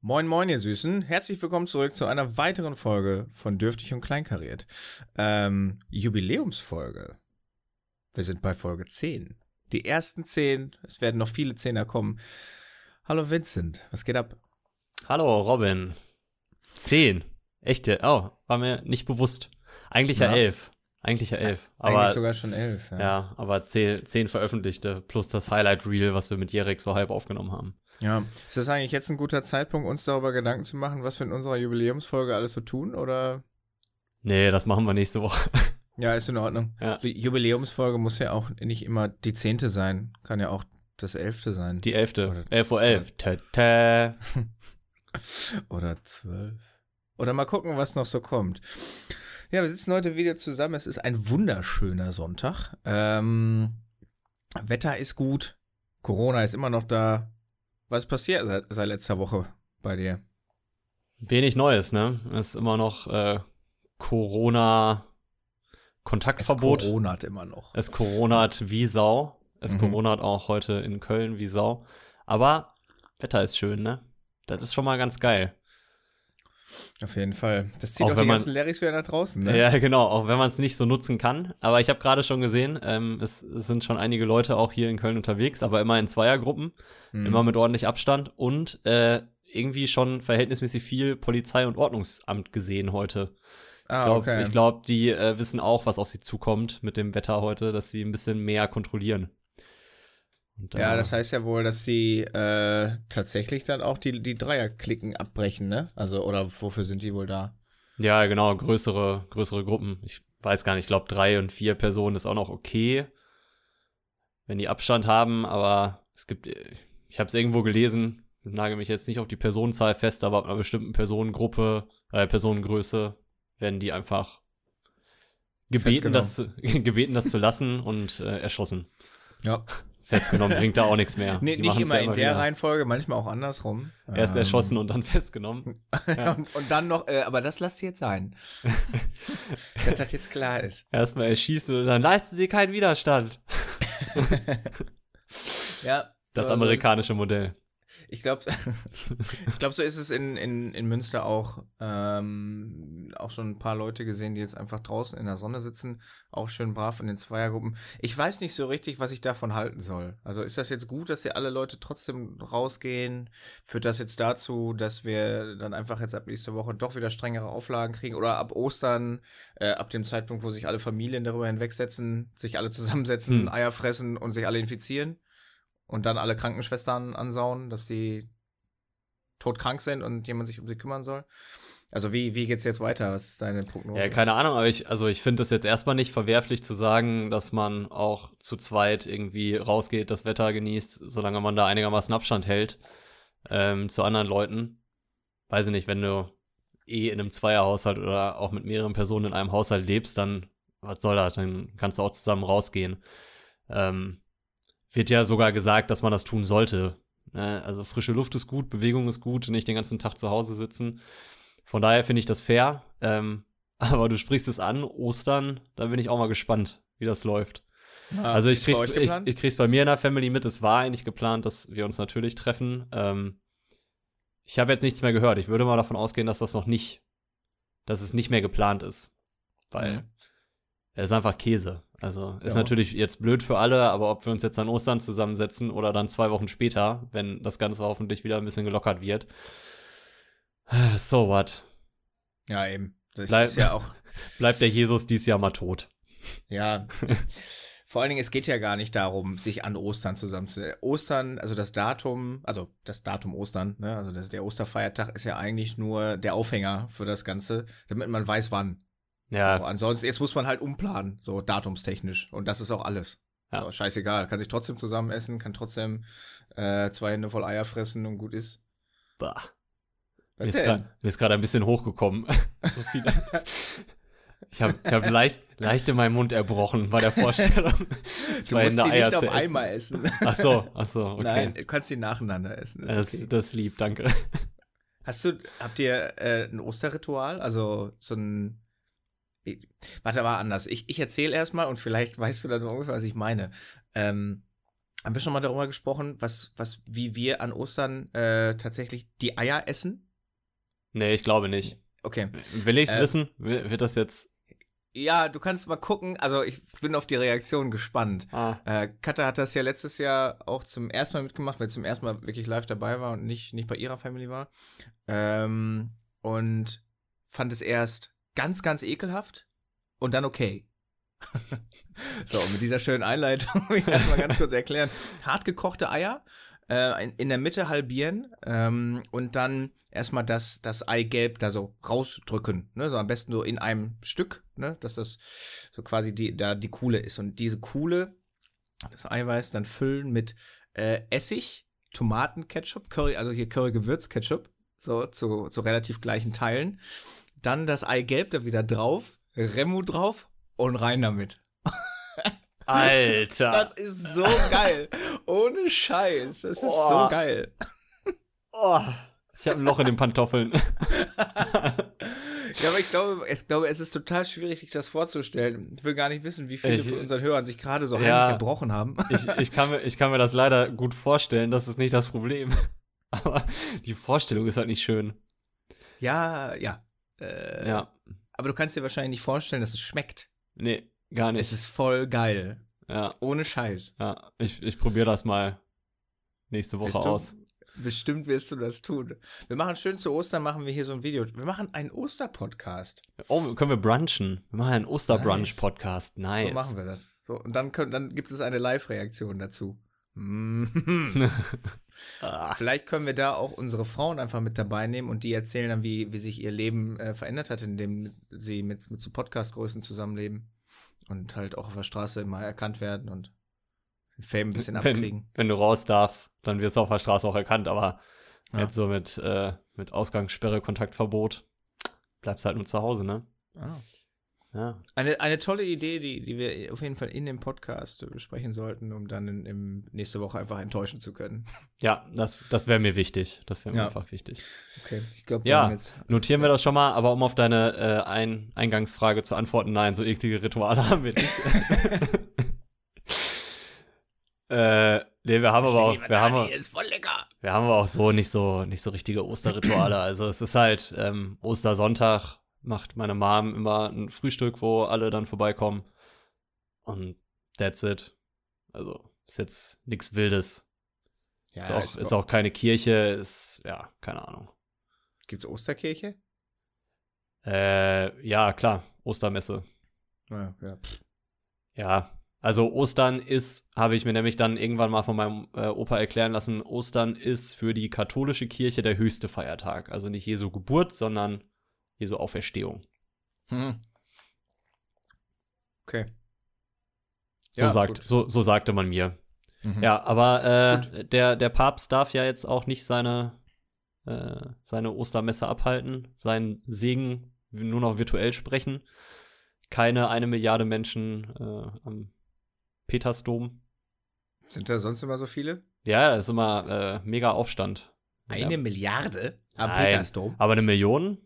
Moin, moin, ihr Süßen. Herzlich willkommen zurück zu einer weiteren Folge von Dürftig und Kleinkariert. Ähm, Jubiläumsfolge. Wir sind bei Folge 10. Die ersten 10, es werden noch viele Zehner kommen. Hallo Vincent, was geht ab? Hallo Robin. 10. Echte. Oh, war mir nicht bewusst. Eigentlich ja, ja 11. Eigentlich ja 11. Aber, Eigentlich sogar schon 11. Ja, ja aber 10, 10 veröffentlichte plus das Highlight Reel, was wir mit Jerek so halb aufgenommen haben. Ja, ist das eigentlich jetzt ein guter Zeitpunkt, uns darüber Gedanken zu machen, was wir in unserer Jubiläumsfolge alles so tun, oder? Nee, das machen wir nächste Woche. Ja, ist in Ordnung. Ja. Die Jubiläumsfolge muss ja auch nicht immer die zehnte sein, kann ja auch das elfte sein. Die elfte. Oder, 11 Uhr 11. Tä, tä. oder zwölf. Oder mal gucken, was noch so kommt. Ja, wir sitzen heute wieder zusammen. Es ist ein wunderschöner Sonntag. Ähm, Wetter ist gut. Corona ist immer noch da. Was passiert seit, seit letzter Woche bei dir? Wenig Neues, ne? Es ist immer noch äh, Corona Kontaktverbot. Es Coronat immer noch. Es Coronat wie Sau. Es mhm. Coronat auch heute in Köln wie Sau. Aber Wetter ist schön, ne? Das ist schon mal ganz geil. Auf jeden Fall. Das zieht auch, auch die ganzen Larrys wieder nach draußen, ne? Ja, genau, auch wenn man es nicht so nutzen kann. Aber ich habe gerade schon gesehen, ähm, es, es, sind schon einige Leute auch hier in Köln unterwegs, aber immer in Zweiergruppen, mhm. immer mit ordentlich Abstand und äh, irgendwie schon verhältnismäßig viel Polizei und Ordnungsamt gesehen heute. Ah, ich glaube, okay. glaub, die äh, wissen auch, was auf sie zukommt mit dem Wetter heute, dass sie ein bisschen mehr kontrollieren. Und, ja, das heißt ja wohl, dass sie äh, tatsächlich dann auch die, die Dreierklicken abbrechen, ne? Also, oder wofür sind die wohl da? Ja, genau, größere, größere Gruppen. Ich weiß gar nicht, ich glaube, drei und vier Personen ist auch noch okay, wenn die Abstand haben, aber es gibt, ich habe es irgendwo gelesen, nage mich jetzt nicht auf die Personenzahl fest, aber ab einer bestimmten Personengruppe, äh, Personengröße werden die einfach gebeten, das, zu, gebeten, das zu lassen und äh, erschossen. Ja festgenommen bringt da auch nichts mehr. Nee, nicht immer, ja in der wieder. Reihenfolge, manchmal auch andersrum. Erst ähm. erschossen und dann festgenommen. Ja. und, und, dann noch, äh, aber das lasst ihr jetzt sein. dass das jetzt klar ist. Erstmal erschießen und dann leisten sie keinen Widerstand. ja. Das amerikanische Modell ich glaube, ich glaube, so ist es in, in, in Münster auch. Ähm, auch schon ein paar Leute gesehen, die jetzt einfach draußen in der Sonne sitzen, auch schön brav in den Zweiergruppen. Ich weiß nicht so richtig, was ich davon halten soll. Also ist das jetzt gut, dass hier alle Leute trotzdem rausgehen? Führt das jetzt dazu, dass wir dann einfach jetzt ab nächste Woche doch wieder strengere Auflagen kriegen? Oder ab Ostern, äh, ab dem Zeitpunkt, wo sich alle Familien darüber hinwegsetzen, sich alle zusammensetzen, hm. Eier fressen und sich alle infizieren? Und dann alle Krankenschwestern ansauen, dass die todkrank sind und jemand sich um sie kümmern soll. Also wie, wie geht's jetzt weiter? Was ist deine Prognose? Ja, keine Ahnung, aber ich, also ich finde es jetzt erstmal nicht verwerflich zu sagen, dass man auch zu zweit irgendwie rausgeht, das Wetter genießt, solange man da einigermaßen Abstand hält ähm, zu anderen Leuten. Weiß ich nicht, wenn du eh in einem Zweierhaushalt oder auch mit mehreren Personen in einem Haushalt lebst, dann was soll das? Dann kannst du auch zusammen rausgehen. Ähm, wird ja sogar gesagt, dass man das tun sollte. Ne? Also frische Luft ist gut, Bewegung ist gut, nicht den ganzen Tag zu Hause sitzen. Von daher finde ich das fair. Ähm, aber du sprichst es an, Ostern, da bin ich auch mal gespannt, wie das läuft. Ah, also ich krieg's, ich, ich krieg's bei mir in der Family mit. Es war eigentlich geplant, dass wir uns natürlich treffen. Ähm, ich habe jetzt nichts mehr gehört. Ich würde mal davon ausgehen, dass das noch nicht, dass es nicht mehr geplant ist. Weil mhm. es ist einfach Käse. Also ist ja. natürlich jetzt blöd für alle, aber ob wir uns jetzt an Ostern zusammensetzen oder dann zwei Wochen später, wenn das Ganze hoffentlich wieder ein bisschen gelockert wird. So what? Ja, eben. Das Bleib, ist ja auch. Bleibt der Jesus dies Jahr mal tot. Ja. Vor allen Dingen, es geht ja gar nicht darum, sich an Ostern zusammenzusetzen. Ostern, also das Datum, also das Datum Ostern, ne, also das, der Osterfeiertag ist ja eigentlich nur der Aufhänger für das Ganze, damit man weiß, wann. Ja. So, ansonsten, jetzt muss man halt umplanen, so datumstechnisch. Und das ist auch alles. Ja. So, scheißegal. Kann sich trotzdem zusammen essen, kann trotzdem äh, zwei Hände voll Eier fressen und gut ist. Bah. Mir ist gerade ein bisschen hochgekommen. so. Ich habe ich hab leicht, leicht in meinen Mund erbrochen bei der Vorstellung. Zwei Hände Eier nicht auf einmal essen. Ach so, ach so, okay. Nein, du kannst sie nacheinander essen. Das, okay. das ist lieb, danke. Hast du, habt ihr äh, ein Osterritual? Also so ein Warte mal anders. Ich, ich erzähle erstmal und vielleicht weißt du dann ungefähr, was ich meine. Ähm, haben wir schon mal darüber gesprochen, was, was, wie wir an Ostern äh, tatsächlich die Eier essen? Nee, ich glaube nicht. Okay. Will ich es Äh, wissen? Wird das jetzt. Ja, du kannst mal gucken. Also ich bin auf die Reaktion gespannt. Ah, Äh, Katha hat das ja letztes Jahr auch zum ersten Mal mitgemacht, weil sie zum ersten Mal wirklich live dabei war und nicht, nicht bei ihrer Family war. Ähm, und fand es erst ganz, ganz ekelhaft und dann okay. so, mit dieser schönen Einleitung will ich erstmal ganz kurz erklären. Hart gekochte Eier äh, in, in der Mitte halbieren ähm, und dann erstmal das, das Eigelb da so rausdrücken. Ne? So am besten so in einem Stück, ne? dass das so quasi die, da die Kuhle ist. Und diese Kuhle, das Eiweiß, dann füllen mit äh, Essig, Tomatenketchup, Curry, also hier Curry-Gewürz-Ketchup, so zu, zu relativ gleichen Teilen. Dann das Eigelb da wieder drauf, Remu drauf und rein damit. Alter. Das ist so geil. Ohne Scheiß. Das ist Oh. so geil. Oh, ich habe ein Loch in den Pantoffeln. Ja, aber ich glaube, ich glaube, es ist total schwierig, sich das vorzustellen. Ich will gar nicht wissen, wie viele Ich- von unseren Hörern sich gerade so heimlich Ja. erbrochen haben. Ich, ich, kann mir, ich kann mir das leider gut vorstellen, das ist nicht das Problem. Aber die Vorstellung ist halt nicht schön. Ja, ja. Äh, Ja. Aber du kannst dir wahrscheinlich nicht vorstellen, dass es schmeckt. Nee, gar nicht. Es ist voll geil. ja, Ohne Scheiß. ja. Ich, ich probiere das mal nächste Woche du- aus. Bestimmt wirst du das tun. Wir machen schön zu Ostern, machen wir hier so ein Video. Wir machen einen Osterpodcast. Oh, können wir brunchen? Wir machen einen Osterbrunch-Podcast. Nice. So machen wir das. So, und dann, können, dann gibt es eine Live-Reaktion dazu. Mhm. Ah, Vielleicht können wir da auch unsere Frauen einfach mit dabei nehmen und die erzählen dann, wie, wie sich ihr Leben äh, verändert hat, indem sie mit, mit so Podcast-Größen zusammenleben und halt auch auf der Straße immer erkannt werden und Fame ein bisschen abkriegen. wenn, wenn du raus darfst, dann wirst du auf der Straße auch erkannt, aber Ja. jetzt so mit, äh, mit Ausgangssperre, Kontaktverbot, bleibst halt nur zu Hause, ne? Ah. Ja. Eine, eine tolle Idee, die, die wir auf jeden Fall in dem Podcast besprechen sollten, um dann in, im nächste Woche einfach enttäuschen zu können. Ja, das, das wäre mir wichtig. Das wäre mir Ja. einfach wichtig. Okay, ich glaube, Ja, Notieren wir das schon mal, aber um auf deine äh, Ein Eingangsfrage zu antworten, nein, so eklige Rituale haben wir nicht. äh, nee, wir haben aber auch, wir haben, ist voll lecker. wir haben aber auch so nicht so, nicht so richtige Osterrituale. Also es ist halt ähm, Ostersonntag macht meine Mom immer ein Frühstück, wo alle dann vorbeikommen. Und that's it. Also ist jetzt nichts Wildes. Ja, ist, auch, ist auch keine Kirche, ist, ja, keine Ahnung. Gibt's Osterkirche? Äh, ja, klar, Ostermesse. Ja, ja. pff. Ja, also Ostern ist, habe ich mir nämlich dann irgendwann mal von meinem äh, Opa erklären lassen, Ostern ist für die katholische Kirche der höchste Feiertag. Also nicht Jesu Geburt, sondern Jesu Auferstehung. Hm. Okay. So, Ja, sagt, gut. so, so sagte man mir. Mhm. Ja, aber äh, der, der Papst darf ja jetzt auch nicht seine, äh, seine Ostermesse abhalten, seinen Segen nur noch virtuell sprechen. Keine eine Milliarde Menschen äh, am Petersdom. Sind da sonst immer so viele? Ja, das ist immer äh, mega Aufstand. Eine ja. Milliarde am Nein. Petersdom? Aber eine Million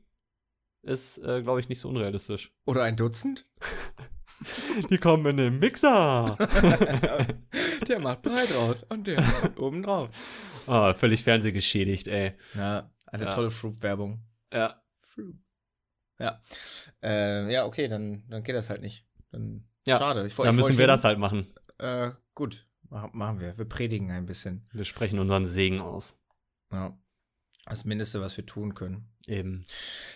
ist, äh, glaube ich, nicht so unrealistisch. Oder ein Dutzend? Die kommen in den Mixer. der macht breit raus und der kommt oben drauf. oh, völlig fernsehgeschädigt, ey. Ja, eine Ja. tolle Fruit-Werbung. Ja, Fruit. Ja. Äh, ja, okay, dann, dann geht das halt nicht. Dann Ja, schade. Ich, dann ich müssen wir hin. das halt machen. Äh, gut, Mach, machen wir. Wir predigen ein bisschen. Wir sprechen unseren Segen aus. Ja. Das Mindeste, was wir tun können. Eben.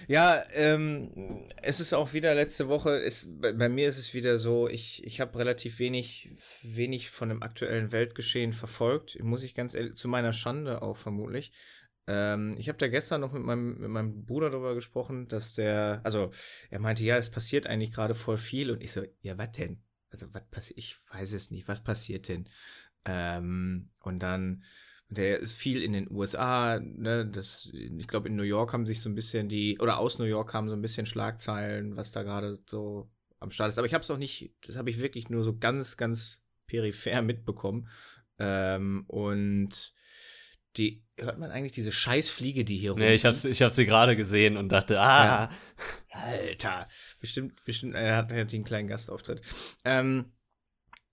Ja, ähm, es ist auch wieder letzte Woche, ist, bei, bei mir ist es wieder so, ich, ich habe relativ wenig, wenig von dem aktuellen Weltgeschehen verfolgt, muss ich ganz ehrlich, zu meiner Schande auch vermutlich. Ähm, ich habe da gestern noch mit meinem, mit meinem Bruder darüber gesprochen, dass der, also er meinte, ja, es passiert eigentlich gerade voll viel und ich so, ja, was denn? Also, was passiert? Ich weiß es nicht, was passiert denn? Ähm, und dann, der ist viel in den USA, ne, das, ich glaube, in New York haben sich so ein bisschen die, oder aus New York haben so ein bisschen Schlagzeilen, was da gerade so am Start ist. Aber ich habe es auch nicht, das habe ich wirklich nur so ganz, ganz peripher mitbekommen. Ähm, und die, hört man eigentlich diese Scheißfliege, die hier Nee, ich hab's, ich hab sie gerade gesehen und dachte, ah, Alter, bestimmt, bestimmt, er hat, er hat einen kleinen Gastauftritt. Ähm,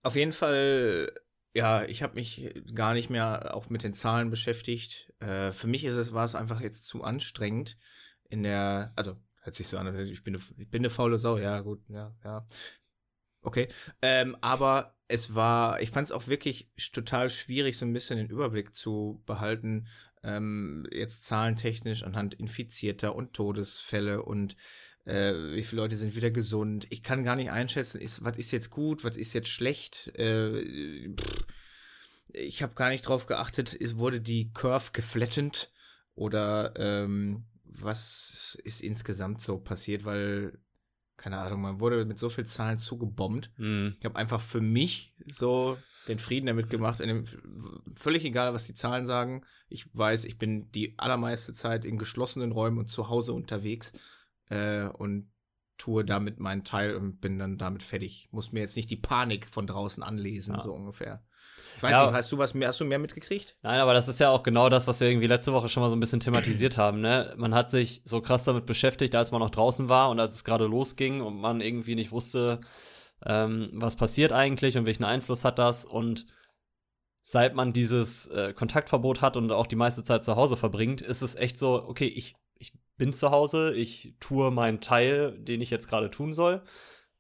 auf jeden Fall ja, ich habe mich gar nicht mehr auch mit den Zahlen beschäftigt. Äh, für mich ist es, war es einfach jetzt zu anstrengend in der, also hört sich so an, ich bin eine, ich bin eine faule Sau, ja, gut, ja, ja. Okay. Ähm, aber es war, ich fand es auch wirklich total schwierig, so ein bisschen den Überblick zu behalten, ähm, jetzt zahlentechnisch anhand Infizierter und Todesfälle und äh, wie viele Leute sind wieder gesund. Ich kann gar nicht einschätzen, ist, was ist jetzt gut, was ist jetzt schlecht. Äh, ich habe gar nicht drauf geachtet, ist, wurde die Curve geflattend oder ähm, was ist insgesamt so passiert, weil keine Ahnung, man wurde mit so vielen Zahlen zugebombt. Mhm. Ich habe einfach für mich so den Frieden damit gemacht. Dem, völlig egal, was die Zahlen sagen. Ich weiß, ich bin die allermeiste Zeit in geschlossenen Räumen und zu Hause unterwegs äh, und tue damit meinen Teil und bin dann damit fertig. Muss mir jetzt nicht die Panik von draußen anlesen, ja. so ungefähr. Ich weiß ja, nicht, hast du was mehr, hast du mehr mitgekriegt? Nein, aber das ist ja auch genau das, was wir irgendwie letzte Woche schon mal so ein bisschen thematisiert haben, ne? Man hat sich so krass damit beschäftigt, als man noch draußen war und als es gerade losging und man irgendwie nicht wusste, ähm, was passiert eigentlich und welchen Einfluss hat das und seit man dieses äh, Kontaktverbot hat und auch die meiste Zeit zu Hause verbringt, ist es echt so, okay, ich, ich bin zu Hause, ich tue meinen Teil, den ich jetzt gerade tun soll,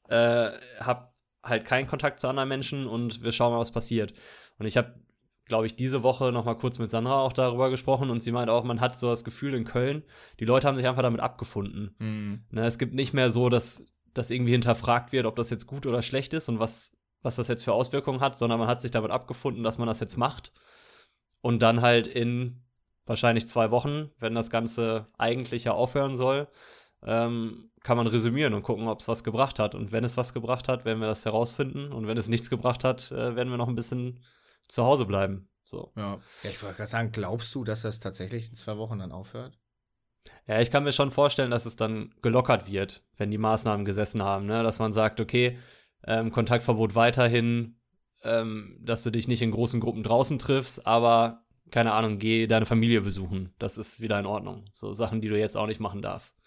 äh, hab halt keinen Kontakt zu anderen Menschen und wir schauen mal, was passiert. Und ich habe, glaube ich, diese Woche noch mal kurz mit Sandra auch darüber gesprochen und sie meint auch, man hat so das Gefühl in Köln, die Leute haben sich einfach damit abgefunden. Mhm. Ne, es gibt nicht mehr so, dass das irgendwie hinterfragt wird, ob das jetzt gut oder schlecht ist und was, was das jetzt für Auswirkungen hat, sondern man hat sich damit abgefunden, dass man das jetzt macht. Und dann halt in wahrscheinlich zwei Wochen, wenn das Ganze eigentlich ja aufhören soll, ähm, kann man resümieren und gucken, ob es was gebracht hat. Und wenn es was gebracht hat, werden wir das herausfinden. Und wenn es nichts gebracht hat, äh, werden wir noch ein bisschen zu Hause bleiben. So. Ja. ja ich wollte gerade sagen, glaubst du, dass das tatsächlich in zwei Wochen dann aufhört? Ja, ich kann mir schon vorstellen, dass es dann gelockert wird, wenn die Maßnahmen gesessen haben, ne? Dass man sagt, okay, ähm, Kontaktverbot weiterhin, ähm, dass du dich nicht in großen Gruppen draußen triffst, aber keine Ahnung, geh deine Familie besuchen. Das ist wieder in Ordnung. So Sachen, die du jetzt auch nicht machen darfst.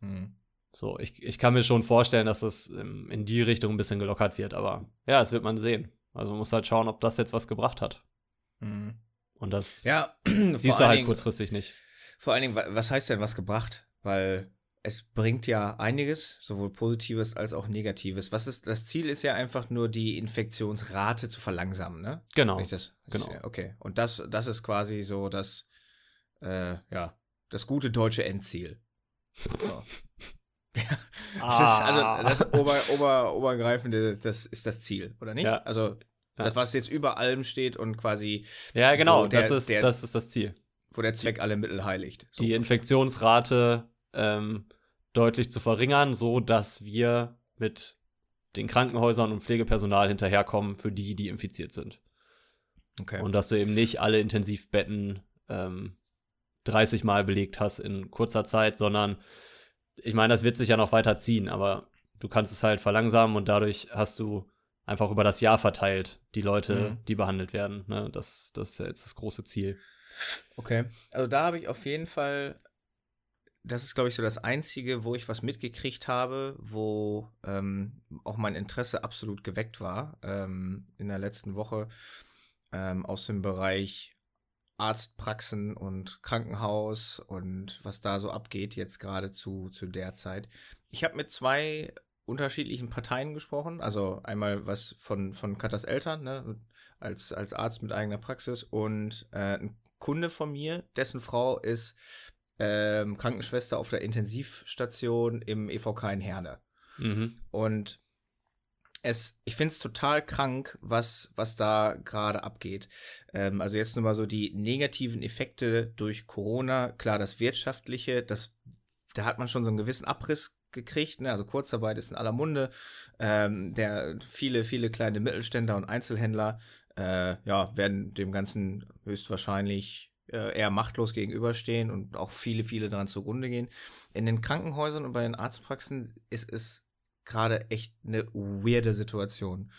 Hm. So, ich, ich kann mir schon vorstellen, dass das in die Richtung ein bisschen gelockert wird, aber ja, das wird man sehen. Also man muss halt schauen, ob das jetzt was gebracht hat. Mhm. Und das ja, siehst du halt Dingen, kurzfristig nicht. Vor allen Dingen, was heißt denn was gebracht? Weil es bringt ja einiges, sowohl Positives als auch Negatives. Was ist, das Ziel ist ja einfach nur, die Infektionsrate zu verlangsamen, ne? Genau. Das, genau. Okay. Und das, das ist quasi so das, äh, ja, das gute deutsche Endziel. So. Ja, das ist, also ah. das Ober, Ober, Obergreifende, das ist das Ziel, oder nicht? Ja. Also das, was jetzt über allem steht und quasi. Ja, genau, der, das, ist, der, das ist das Ziel. Wo der Zweck alle Mittel heiligt. So. Die Infektionsrate ähm, deutlich zu verringern, so dass wir mit den Krankenhäusern und Pflegepersonal hinterherkommen für die, die infiziert sind. Okay. Und dass du eben nicht alle Intensivbetten ähm, 30 Mal belegt hast in kurzer Zeit, sondern ich meine, das wird sich ja noch weiter ziehen, aber du kannst es halt verlangsamen und dadurch hast du einfach über das Jahr verteilt die Leute, mhm. die behandelt werden. Ne? Das, das ist ja jetzt das große Ziel. Okay, also da habe ich auf jeden Fall, das ist glaube ich so das Einzige, wo ich was mitgekriegt habe, wo ähm, auch mein Interesse absolut geweckt war ähm, in der letzten Woche ähm, aus dem Bereich Arztpraxen und Krankenhaus und was da so abgeht jetzt gerade zu, zu der Zeit. Ich habe mit zwei unterschiedlichen Parteien gesprochen, also einmal was von, von Katas Eltern, ne, als, als Arzt mit eigener Praxis und äh, ein Kunde von mir, dessen Frau ist ähm, Krankenschwester auf der Intensivstation im EVK in Herne. Mhm. Und es, ich finde es total krank, was, was da gerade abgeht. Ähm, also jetzt nur mal so die negativen Effekte durch Corona. Klar, das Wirtschaftliche, das, da hat man schon so einen gewissen Abriss gekriegt. Ne? Also Kurzarbeit ist in aller Munde. Ähm, der, viele, viele kleine Mittelständler und Einzelhändler äh, ja, werden dem Ganzen höchstwahrscheinlich eher machtlos gegenüberstehen und auch viele, viele daran zugrunde gehen. In den Krankenhäusern und bei den Arztpraxen ist es gerade echt eine weirde Situation.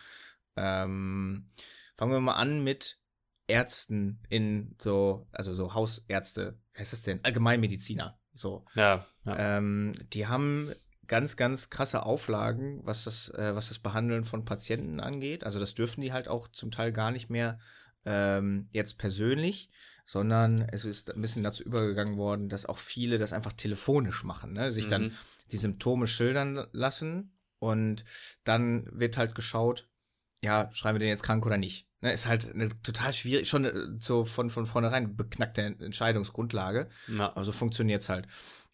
Ähm, fangen wir mal an mit Ärzten in so, also so Hausärzte, wie heißt das denn? Allgemeinmediziner. So. Ja. ja. Ähm, die haben ganz, ganz krasse Auflagen, was das, äh, was das Behandeln von Patienten angeht. Also das dürfen die halt auch zum Teil gar nicht mehr ähm, jetzt persönlich, sondern es ist ein bisschen dazu übergegangen worden, dass auch viele das einfach telefonisch machen, ne? sich mhm. dann die Symptome schildern lassen und dann wird halt geschaut, ja, schreiben wir den jetzt krank oder nicht. Ne, ist halt eine total schwierig, schon äh, so von, von vornherein beknackte Entscheidungsgrundlage. Ja. Aber so funktioniert es halt.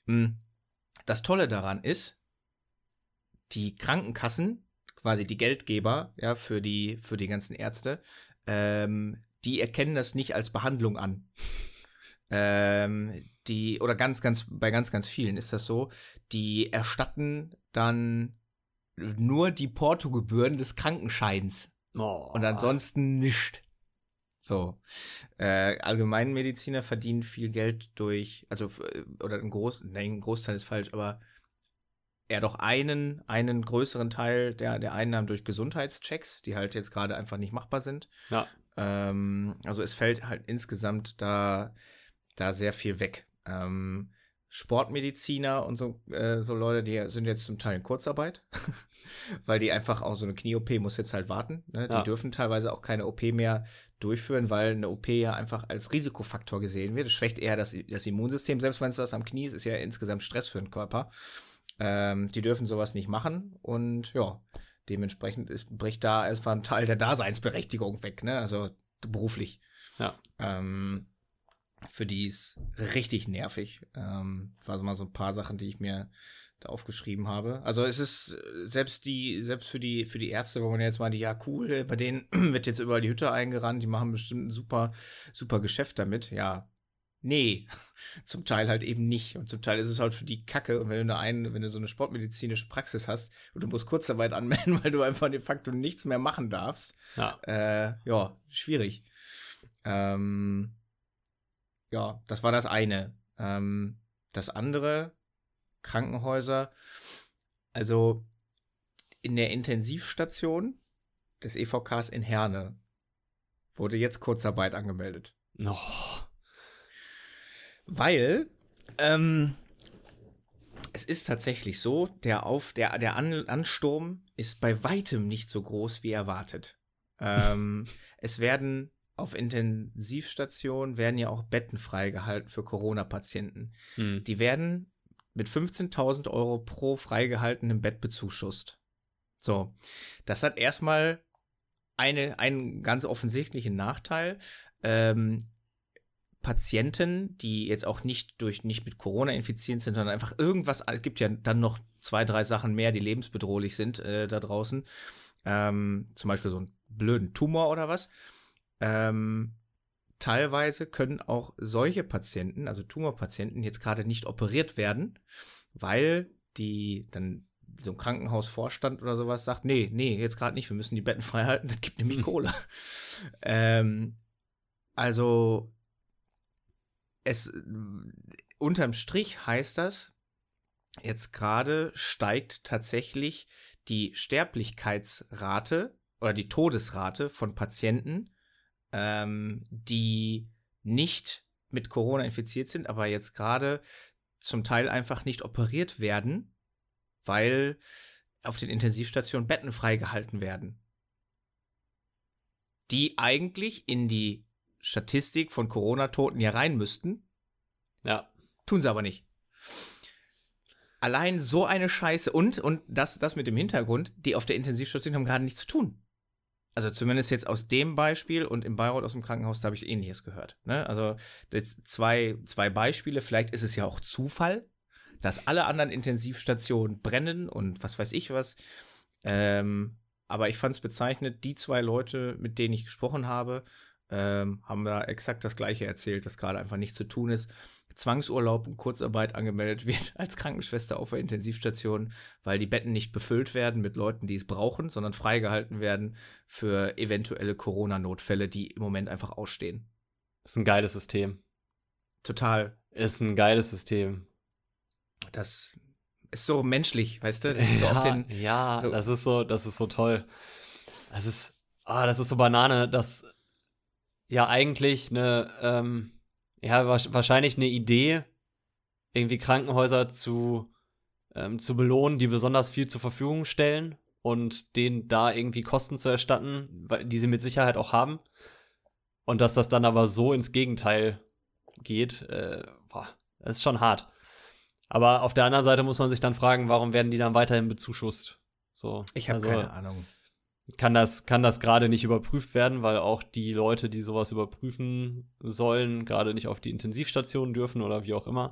Hm. Das Tolle daran ist, die Krankenkassen, quasi die Geldgeber, ja, für die, für die ganzen Ärzte, ähm, die erkennen das nicht als Behandlung an. ähm, die, oder ganz, ganz, bei ganz, ganz vielen ist das so, die erstatten dann nur die Portogebühren des Krankenscheins. Oh. Und ansonsten nichts. So. Äh, Allgemeinmediziner verdienen viel Geld durch, also, oder ein, Groß, nein, ein Großteil ist falsch, aber eher doch einen, einen größeren Teil der, der Einnahmen durch Gesundheitschecks, die halt jetzt gerade einfach nicht machbar sind. Ja. Ähm, also es fällt halt insgesamt da, da sehr viel weg. Ähm, Sportmediziner und so, äh, so Leute, die sind jetzt zum Teil in Kurzarbeit, weil die einfach auch so eine Knie-OP muss jetzt halt warten. Ne? Ja. Die dürfen teilweise auch keine OP mehr durchführen, weil eine OP ja einfach als Risikofaktor gesehen wird. Das schwächt eher das, das Immunsystem, selbst wenn es was am Knie ist, ist ja insgesamt Stress für den Körper. Ähm, die dürfen sowas nicht machen und ja, dementsprechend ist, bricht da einfach ein Teil der Daseinsberechtigung weg, ne? Also beruflich. Ja. Ähm, für die ist richtig nervig. Ähm, war so mal so ein paar Sachen, die ich mir da aufgeschrieben habe. Also es ist selbst die, selbst für die, für die Ärzte, wo man jetzt mal die, ja cool, bei denen wird jetzt überall die Hütte eingerannt, die machen bestimmt ein super, super Geschäft damit. Ja, nee, zum Teil halt eben nicht. Und zum Teil ist es halt für die Kacke. Und wenn du eine, wenn du so eine sportmedizinische Praxis hast und du musst Kurzarbeit anmelden, weil du einfach de facto nichts mehr machen darfst, ja, äh, ja schwierig. Ähm, ja, das war das eine. Ähm, das andere, Krankenhäuser, also in der Intensivstation des EVKs in Herne wurde jetzt Kurzarbeit angemeldet. Oh. Weil ähm, es ist tatsächlich so, der, Auf, der, der An Ansturm ist bei weitem nicht so groß wie erwartet. ähm, es werden auf Intensivstationen werden ja auch Betten freigehalten für Corona-Patienten. Hm. Die werden mit 15.000 Euro pro freigehaltenem Bett bezuschusst. So, das hat erstmal eine, einen ganz offensichtlichen Nachteil. Ähm, Patienten, die jetzt auch nicht durch nicht mit Corona infiziert sind, sondern einfach irgendwas, es gibt ja dann noch zwei, drei Sachen mehr, die lebensbedrohlich sind äh, da draußen. Ähm, zum Beispiel so einen blöden Tumor oder was. Ähm, teilweise können auch solche Patienten, also Tumorpatienten, jetzt gerade nicht operiert werden, weil die dann so ein Krankenhausvorstand oder sowas sagt, nee, nee, jetzt gerade nicht, wir müssen die Betten frei halten, das gibt nämlich Kohle. ähm, also es unterm Strich heißt das, jetzt gerade steigt tatsächlich die Sterblichkeitsrate oder die Todesrate von Patienten, ähm, die nicht mit Corona infiziert sind, aber jetzt gerade zum Teil einfach nicht operiert werden, weil auf den Intensivstationen Betten freigehalten werden. Die eigentlich in die Statistik von Corona-Toten ja rein müssten. Ja. Tun sie aber nicht. Allein so eine Scheiße und, und das, das mit dem Hintergrund, die auf der Intensivstation haben gerade nichts zu tun also zumindest jetzt aus dem Beispiel und im Bayreuth aus dem Krankenhaus, da habe ich ähnliches gehört. Ne? Also jetzt zwei, zwei Beispiele, vielleicht ist es ja auch Zufall, dass alle anderen Intensivstationen brennen und was weiß ich was. Ähm, aber ich fand es bezeichnend, die zwei Leute, mit denen ich gesprochen habe, ähm, haben da exakt das Gleiche erzählt, dass gerade einfach nichts zu tun ist. Zwangsurlaub und Kurzarbeit angemeldet wird als Krankenschwester auf der Intensivstation, weil die Betten nicht befüllt werden mit Leuten, die es brauchen, sondern freigehalten werden für eventuelle Corona-Notfälle, die im Moment einfach ausstehen. Das ist ein geiles System. Total. Ist ein geiles System. Das ist so menschlich, weißt du? Das ist so ja, den, ja so das ist so, das ist so toll. Das ist, ah, das ist so Banane, dass ja eigentlich eine, ähm, ja, wahrscheinlich eine Idee, irgendwie Krankenhäuser zu ähm, zu belohnen, die besonders viel zur Verfügung stellen und denen da irgendwie Kosten zu erstatten, die sie mit Sicherheit auch haben. Und dass das dann aber so ins Gegenteil geht, äh, boah, das ist schon hart. Aber auf der anderen Seite muss man sich dann fragen, warum werden die dann weiterhin bezuschusst? So, ich habe also, keine Ahnung. Kann das, kann das gerade nicht überprüft werden, weil auch die Leute, die sowas überprüfen sollen, gerade nicht auf die Intensivstation dürfen oder wie auch immer.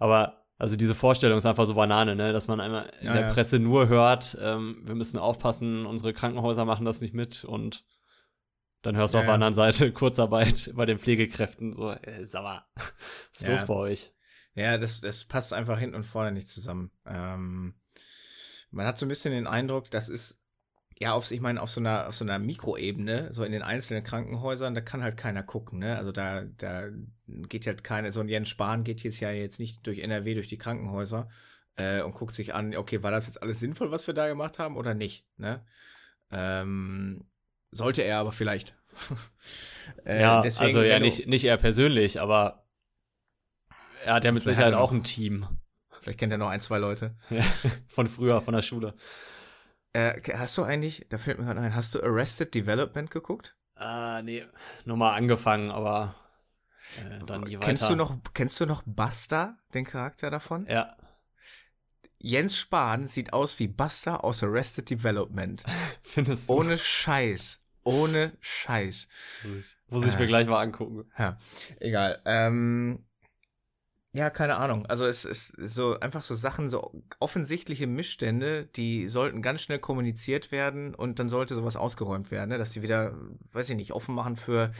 Aber also diese Vorstellung ist einfach so Banane, ne? dass man einmal in ja, der ja. Presse nur hört, ähm, wir müssen aufpassen, unsere Krankenhäuser machen das nicht mit und dann hörst du ja, auf der anderen Seite Kurzarbeit bei den Pflegekräften. So, äh, sag mal, was ist los bei euch? Ja, das, das passt einfach hinten und vorne nicht zusammen. Ähm, man hat so ein bisschen den Eindruck, das ist ja, auf, ich meine, auf so einer, auf so einer Mikroebene, so in den einzelnen Krankenhäusern, da kann halt keiner gucken, ne? Also da, da geht halt keine, so ein Jens Spahn geht jetzt ja jetzt nicht durch NRW, durch die Krankenhäuser äh, und guckt sich an, okay, war das jetzt alles sinnvoll, was wir da gemacht haben oder nicht, ne? Ähm, sollte er aber vielleicht. äh, ja, deswegen, also ja, nicht, nicht er persönlich, aber er hat ja mit Sicherheit auch ein Team. Vielleicht kennt er noch ein, zwei Leute. von früher, von der Schule. Äh, hast du eigentlich, da fällt mir gerade ein, hast du Arrested Development geguckt? Äh, nee, nur mal angefangen, aber äh, dann nie weiter. Kennst du noch, kennst du noch Buster, den Charakter davon? Ja. Jens Spahn sieht aus wie Buster aus Arrested Development. Findest du? Ohne Scheiß. Ohne Scheiß. Muss ich äh, mir gleich mal angucken. Ja, egal. Ähm, ja, keine Ahnung. Also es ist so einfach so Sachen, so offensichtliche Missstände, die sollten ganz schnell kommuniziert werden und dann sollte sowas ausgeräumt werden, ne? dass sie wieder, weiß ich nicht, offen machen für,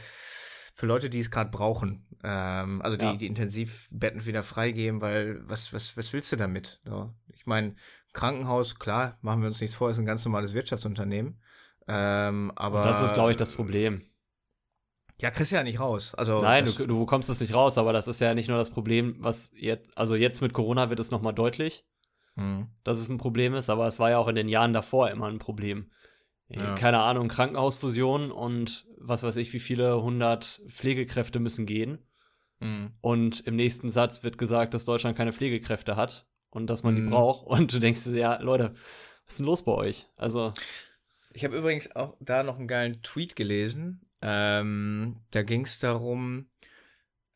für Leute, die es gerade brauchen. Ähm, also die, ja. die Intensivbetten wieder freigeben, weil was, was, was willst du damit? So? Ich meine, Krankenhaus, klar, machen wir uns nichts vor, ist ein ganz normales Wirtschaftsunternehmen. Ähm, aber und das ist, glaube ich, das Problem. Ja, kriegst du ja nicht raus. Also Nein, du, du bekommst das nicht raus, aber das ist ja nicht nur das Problem, was jetzt, also jetzt mit Corona wird es nochmal deutlich, hm. dass es ein Problem ist, aber es war ja auch in den Jahren davor immer ein Problem. Äh, ja. Keine Ahnung, Krankenhausfusion und was weiß ich, wie viele hundert Pflegekräfte müssen gehen. Mhm. Und im nächsten Satz wird gesagt, dass Deutschland keine Pflegekräfte hat und dass man mhm. die braucht. Und du denkst dir, ja, Leute, was ist denn los bei euch? Also. Ich habe übrigens auch da noch einen geilen Tweet gelesen. Ähm, da ging es darum,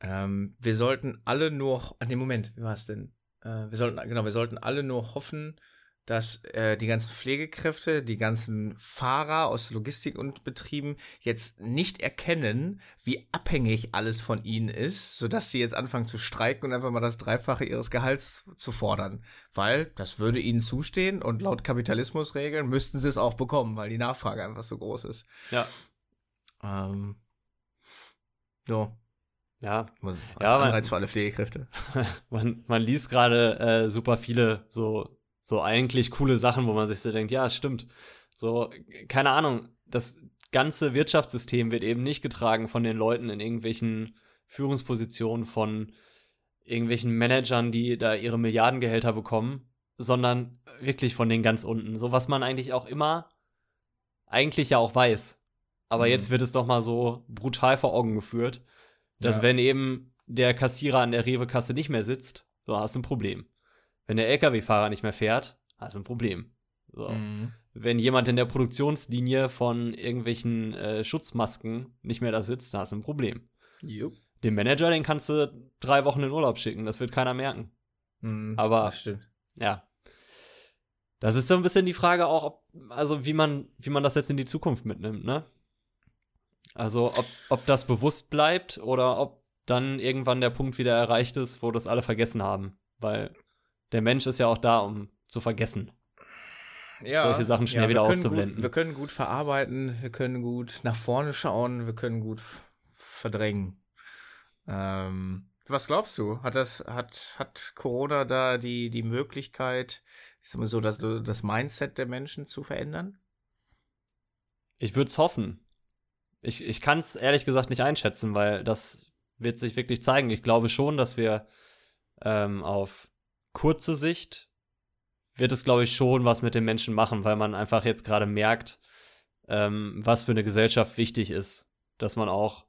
ähm, wir sollten alle nur, an dem Moment, wie war es denn? Äh, wir sollten, genau, wir sollten alle nur hoffen, dass äh, die ganzen Pflegekräfte, die ganzen Fahrer aus Logistik und Betrieben jetzt nicht erkennen, wie abhängig alles von ihnen ist, sodass sie jetzt anfangen zu streiken und einfach mal das Dreifache ihres Gehalts zu fordern. Weil das würde ihnen zustehen und laut Kapitalismusregeln müssten sie es auch bekommen, weil die Nachfrage einfach so groß ist. Ja. Ähm, ja. Ja, als ja, Anreiz man, für alle Pflegekräfte. man, man liest gerade äh, super viele so, so eigentlich coole Sachen, wo man sich so denkt, ja, stimmt. So, keine Ahnung, das ganze Wirtschaftssystem wird eben nicht getragen von den Leuten in irgendwelchen Führungspositionen, von irgendwelchen Managern, die da ihre Milliardengehälter bekommen, sondern wirklich von den ganz unten. So was man eigentlich auch immer, eigentlich ja auch weiß. Aber mhm. jetzt wird es doch mal so brutal vor Augen geführt, dass ja. wenn eben der Kassierer an der Rewe-Kasse nicht mehr sitzt, so hast du ein Problem. Wenn der LKW-Fahrer nicht mehr fährt, hast du ein Problem. So. Mhm. Wenn jemand in der Produktionslinie von irgendwelchen äh, Schutzmasken nicht mehr da sitzt, dann hast du ein Problem. Jupp. Den Manager, den kannst du drei Wochen in Urlaub schicken, das wird keiner merken. Mhm, Aber ja. Das ist so ein bisschen die Frage auch, ob, also wie man, wie man das jetzt in die Zukunft mitnimmt, ne? Also ob, ob das bewusst bleibt oder ob dann irgendwann der Punkt wieder erreicht ist, wo das alle vergessen haben. Weil der Mensch ist ja auch da, um zu vergessen. Ja, solche Sachen schnell ja, wieder auszublenden. Gut, wir können gut verarbeiten, wir können gut nach vorne schauen, wir können gut verdrängen. Ähm, was glaubst du? Hat das, hat, hat Corona da die, die Möglichkeit, ich sag mal so, das, das Mindset der Menschen zu verändern? Ich würde es hoffen. Ich, ich kann es ehrlich gesagt nicht einschätzen, weil das wird sich wirklich zeigen. Ich glaube schon, dass wir ähm, auf kurze Sicht wird es, glaube ich, schon was mit den Menschen machen, weil man einfach jetzt gerade merkt, ähm, was für eine Gesellschaft wichtig ist. Dass man auch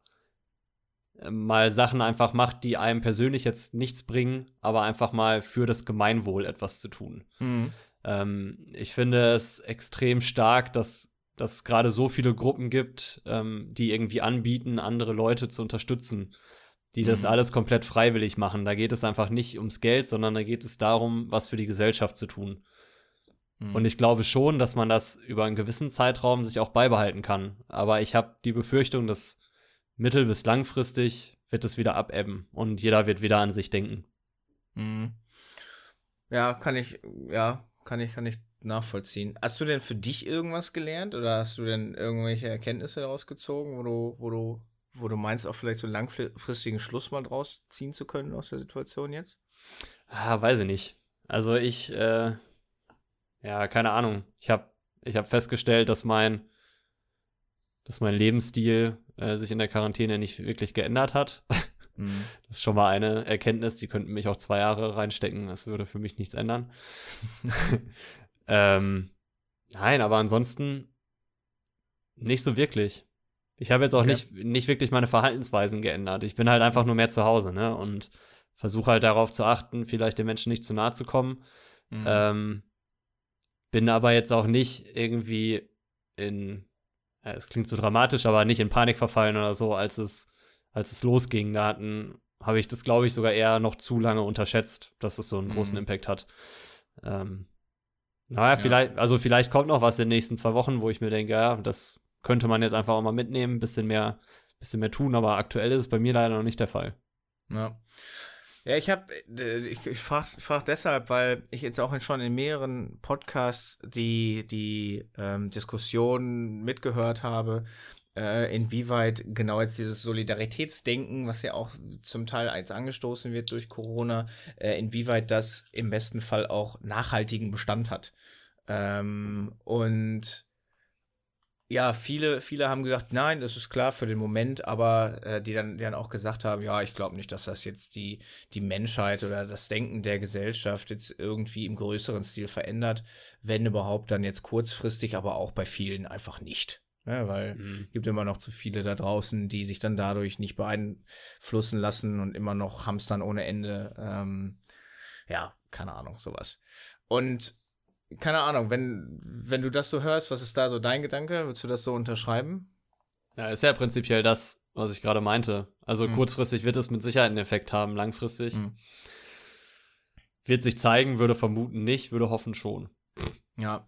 äh, mal Sachen einfach macht, die einem persönlich jetzt nichts bringen, aber einfach mal für das Gemeinwohl etwas zu tun. Mhm. Ähm, ich finde es extrem stark, dass dass gerade so viele Gruppen gibt, ähm, die irgendwie anbieten, andere Leute zu unterstützen, die das mhm. alles komplett freiwillig machen. Da geht es einfach nicht ums Geld, sondern da geht es darum, was für die Gesellschaft zu tun. Mhm. Und ich glaube schon, dass man das über einen gewissen Zeitraum sich auch beibehalten kann. Aber ich habe die Befürchtung, dass mittel- bis langfristig wird es wieder abebben und jeder wird wieder an sich denken. Mhm. Ja, kann ich, ja, kann ich, kann ich nachvollziehen. Hast du denn für dich irgendwas gelernt oder hast du denn irgendwelche Erkenntnisse daraus gezogen, wo du, wo du, wo du meinst, auch vielleicht so einen langfristigen Schluss mal draus ziehen zu können aus der Situation jetzt? Ah, weiß ich nicht. Also ich, äh, ja, keine Ahnung. Ich habe ich hab festgestellt, dass mein, dass mein Lebensstil äh, sich in der Quarantäne nicht wirklich geändert hat. Mhm. Das ist schon mal eine Erkenntnis, die könnten mich auch zwei Jahre reinstecken. Das würde für mich nichts ändern. Ähm, nein, aber ansonsten nicht so wirklich. Ich habe jetzt auch okay. nicht, nicht wirklich meine Verhaltensweisen geändert. Ich bin halt einfach nur mehr zu Hause, ne? Und versuche halt darauf zu achten, vielleicht den Menschen nicht zu nahe zu kommen. Mhm. Ähm, bin aber jetzt auch nicht irgendwie in, ja, es klingt so dramatisch, aber nicht in Panik verfallen oder so, als es, als es losging. Da hatten, habe ich das, glaube ich, sogar eher noch zu lange unterschätzt, dass es so einen mhm. großen Impact hat. Ähm, naja, ja. vielleicht, also vielleicht kommt noch was in den nächsten zwei Wochen, wo ich mir denke, ja, das könnte man jetzt einfach auch mal mitnehmen, ein bisschen mehr, bisschen mehr tun, aber aktuell ist es bei mir leider noch nicht der Fall. Ja. Ja, ich habe, äh, ich, ich frage frag deshalb, weil ich jetzt auch schon in mehreren Podcasts die, die ähm, Diskussionen mitgehört habe, äh, inwieweit genau jetzt dieses Solidaritätsdenken, was ja auch zum Teil eins angestoßen wird durch Corona, äh, inwieweit das im besten Fall auch nachhaltigen Bestand hat. Ähm, und ja, viele, viele haben gesagt, nein, das ist klar für den Moment, aber äh, die, dann, die dann auch gesagt haben, ja, ich glaube nicht, dass das jetzt die, die Menschheit oder das Denken der Gesellschaft jetzt irgendwie im größeren Stil verändert, wenn überhaupt dann jetzt kurzfristig, aber auch bei vielen einfach nicht. Ja, weil mhm. gibt immer noch zu viele da draußen, die sich dann dadurch nicht beeinflussen lassen und immer noch hamstern ohne Ende. Ähm, ja, keine Ahnung, sowas. Und keine Ahnung, wenn, wenn du das so hörst, was ist da so dein Gedanke? Würdest du das so unterschreiben? Ja, ist ja prinzipiell das, was ich gerade meinte. Also mhm. kurzfristig wird es mit Sicherheit einen Effekt haben, langfristig. Mhm. Wird sich zeigen, würde vermuten nicht, würde hoffen schon. Ja.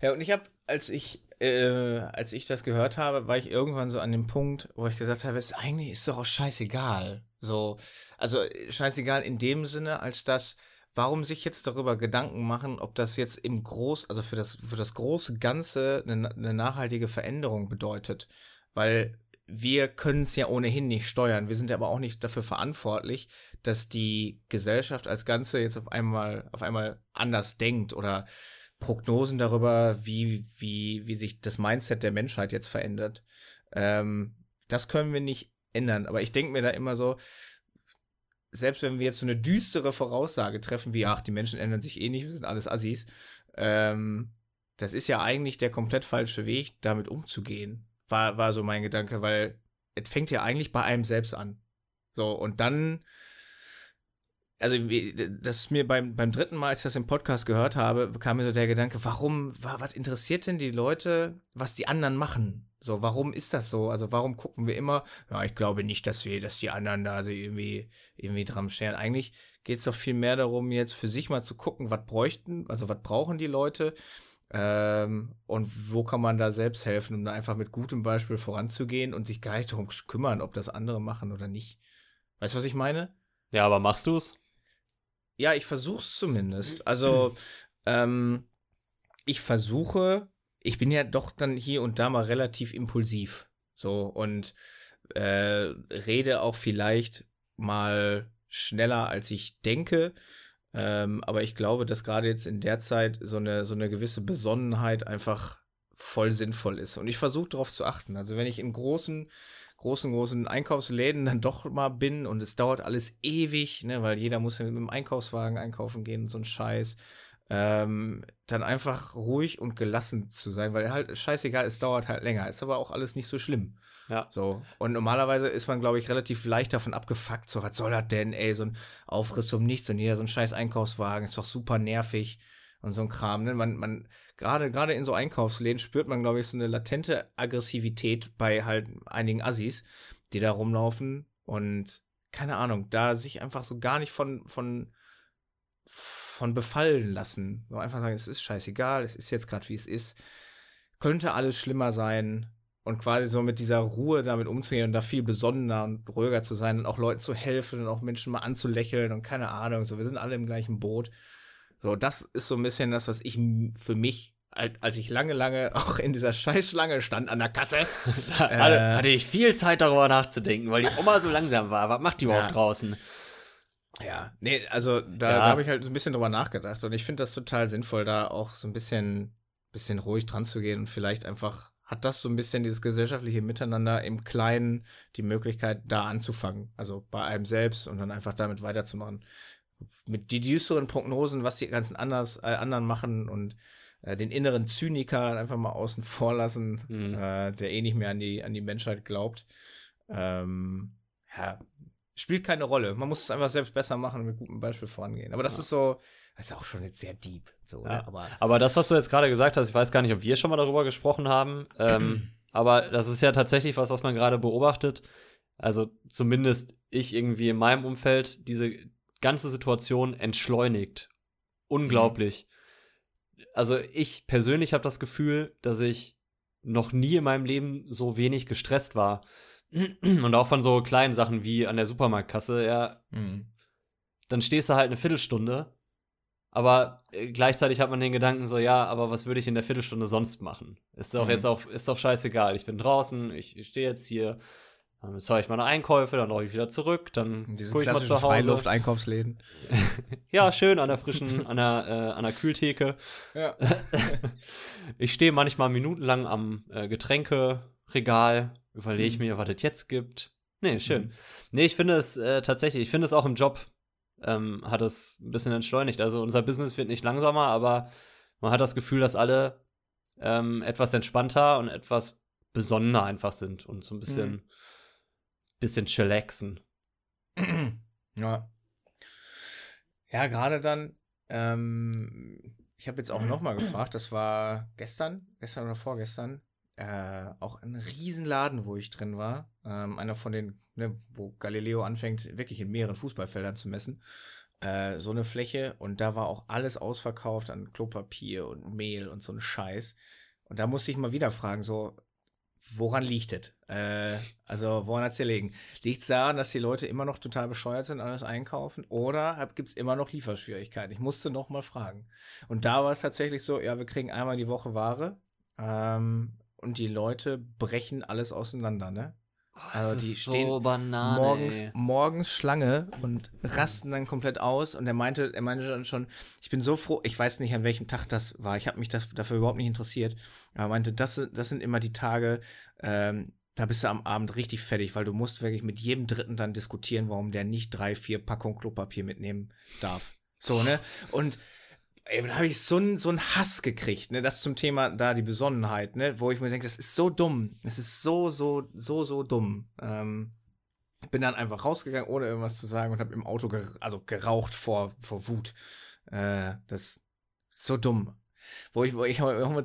Ja, und ich habe, als ich äh, als ich das gehört habe, war ich irgendwann so an dem Punkt, wo ich gesagt habe, es eigentlich ist doch auch scheißegal. So, also scheißegal in dem Sinne, als dass, warum sich jetzt darüber Gedanken machen, ob das jetzt im Groß, also für das, für das große Ganze eine, eine nachhaltige Veränderung bedeutet. Weil wir können es ja ohnehin nicht steuern. Wir sind aber auch nicht dafür verantwortlich, dass die Gesellschaft als Ganze jetzt auf einmal, auf einmal anders denkt oder Prognosen darüber, wie, wie, wie sich das Mindset der Menschheit jetzt verändert. Ähm, das können wir nicht ändern. Aber ich denke mir da immer so, selbst wenn wir jetzt so eine düstere Voraussage treffen, wie, ach, die Menschen ändern sich eh nicht, wir sind alles Assis, ähm, das ist ja eigentlich der komplett falsche Weg, damit umzugehen. War, war so mein Gedanke, weil es fängt ja eigentlich bei einem selbst an. So, und dann also das ist mir beim, beim dritten Mal, als ich das im Podcast gehört habe, kam mir so der Gedanke, warum, was interessiert denn die Leute, was die anderen machen? So, warum ist das so? Also warum gucken wir immer, ja, ich glaube nicht, dass wir, dass die anderen da so irgendwie, irgendwie dran scheren. Eigentlich geht es doch viel mehr darum, jetzt für sich mal zu gucken, was bräuchten, also was brauchen die Leute ähm, und wo kann man da selbst helfen, um da einfach mit gutem Beispiel voranzugehen und sich gar nicht darum kümmern, ob das andere machen oder nicht. Weißt du, was ich meine? Ja, aber machst du es? Ja, ich versuch's zumindest. Also, ähm, ich versuche, ich bin ja doch dann hier und da mal relativ impulsiv. So, und äh, rede auch vielleicht mal schneller, als ich denke. Ähm, aber ich glaube, dass gerade jetzt in der Zeit so eine, so eine gewisse Besonnenheit einfach voll sinnvoll ist. Und ich versuche darauf zu achten. Also wenn ich in großen großen, großen Einkaufsläden dann doch mal bin und es dauert alles ewig, ne, weil jeder muss ja mit dem Einkaufswagen einkaufen gehen und so ein Scheiß. ähm, dann einfach ruhig und gelassen zu sein, weil halt scheißegal, es dauert halt länger. Ist aber auch alles nicht so schlimm. Ja. So. Und normalerweise ist man, glaube ich, relativ leicht davon abgefuckt. So, was soll das denn, ey? So ein Aufriss um nichts und jeder so ein scheiß Einkaufswagen ist doch super nervig und so ein Kram. Ne? Man, man, gerade, gerade in so Einkaufsläden spürt man, glaube ich, so eine latente Aggressivität bei halt einigen Assis, die da rumlaufen und keine Ahnung, da sich einfach so gar nicht von, von, von befallen lassen. So einfach sagen, es ist scheißegal, es ist jetzt gerade wie es ist. Könnte alles schlimmer sein. Und quasi so mit dieser Ruhe damit umzugehen und da viel besonnener und ruhiger zu sein und auch Leuten zu helfen und auch Menschen mal anzulächeln und keine Ahnung. So, wir sind alle im gleichen Boot. So, das ist so ein bisschen das, was ich für mich, als ich lange, lange auch in dieser Scheißschlange stand an der Kasse. äh, hatte ich viel Zeit darüber nachzudenken, weil die Oma so langsam war. Was macht die überhaupt ja. draußen? Ja, nee, also da, ja. da habe ich halt so ein bisschen drüber nachgedacht und ich finde das total sinnvoll, da auch so ein bisschen, bisschen ruhig dran zu gehen und vielleicht einfach hat das so ein bisschen dieses gesellschaftliche Miteinander im Kleinen die Möglichkeit, da anzufangen. Also bei einem selbst und dann einfach damit weiterzumachen. Mit die düsteren Prognosen, was die ganzen anders, äh, anderen machen und äh, den inneren Zyniker einfach mal außen vor lassen, mhm. äh, der eh nicht mehr an die, an die Menschheit glaubt. Ähm, ja, spielt keine Rolle. Man muss es einfach selbst besser machen und mit gutem Beispiel vorangehen. Aber das ja. ist so, das ist auch schon jetzt sehr deep. So, ja. ne? aber, aber das, was du jetzt gerade gesagt hast, ich weiß gar nicht, ob wir schon mal darüber gesprochen haben, ähm, aber das ist ja tatsächlich was, was man gerade beobachtet. Also zumindest ich irgendwie in meinem Umfeld diese ganze Situation entschleunigt. Unglaublich. Mhm. Also ich persönlich habe das Gefühl, dass ich noch nie in meinem Leben so wenig gestresst war. Und auch von so kleinen Sachen wie an der Supermarktkasse, ja. Mhm. Dann stehst du halt eine Viertelstunde, aber äh, gleichzeitig hat man den Gedanken so, ja, aber was würde ich in der Viertelstunde sonst machen? Ist doch mhm. jetzt auch, ist doch scheißegal. Ich bin draußen, ich, ich stehe jetzt hier, dann bezahle ich meine Einkäufe, dann laufe ich wieder zurück, dann gucke ich mal zu Hause. Freiluft-Einkaufsläden. ja, schön an der frischen, an der, äh, an der Kühltheke. Ja. ich stehe manchmal minutenlang am äh, Getränkeregal, Überlege mhm. mir, was es jetzt gibt. Nee, schön. Mhm. Nee, ich finde es äh, tatsächlich, ich finde es auch im Job ähm, hat es ein bisschen entschleunigt. Also unser Business wird nicht langsamer, aber man hat das Gefühl, dass alle ähm, etwas entspannter und etwas besonnener einfach sind und so ein bisschen, mhm. Bisschen chillaxen. Ja. Ja, gerade dann, ähm, ich habe jetzt auch noch mal gefragt, das war gestern, gestern oder vorgestern, äh, auch ein Riesenladen, wo ich drin war. Ähm, einer von den, ne, wo Galileo anfängt, wirklich in mehreren Fußballfeldern zu messen. Äh, so eine Fläche und da war auch alles ausverkauft an Klopapier und Mehl und so ein Scheiß. Und da musste ich mal wieder fragen, so, woran liegt es? Äh, also, woran hat es gelegen? Liegt es daran, dass die Leute immer noch total bescheuert sind, alles einkaufen? Oder gibt es immer noch Lieferschwierigkeiten? Ich musste noch mal fragen. Und da war es tatsächlich so, ja, wir kriegen einmal die Woche Ware. Ähm, und die Leute brechen alles auseinander, ne? Also die stehen so Banane, morgens, morgens Schlange und rasten dann komplett aus. Und er meinte, er meinte dann schon, ich bin so froh, ich weiß nicht, an welchem Tag das war, ich habe mich das, dafür überhaupt nicht interessiert. Aber er meinte, das, das sind immer die Tage, ähm, da bist du am Abend richtig fertig, weil du musst wirklich mit jedem Dritten dann diskutieren, warum der nicht drei, vier Packungen Klopapier mitnehmen darf. So, ne? Und ey, da habe ich so einen so Hass gekriegt, ne? Das zum Thema da die Besonnenheit, ne? Wo ich mir denke, das ist so dumm. Es ist so, so, so, so dumm. Ähm, bin dann einfach rausgegangen, ohne irgendwas zu sagen und habe im Auto ger also geraucht vor, vor Wut. Äh, das ist so dumm. Wo ich, wo ich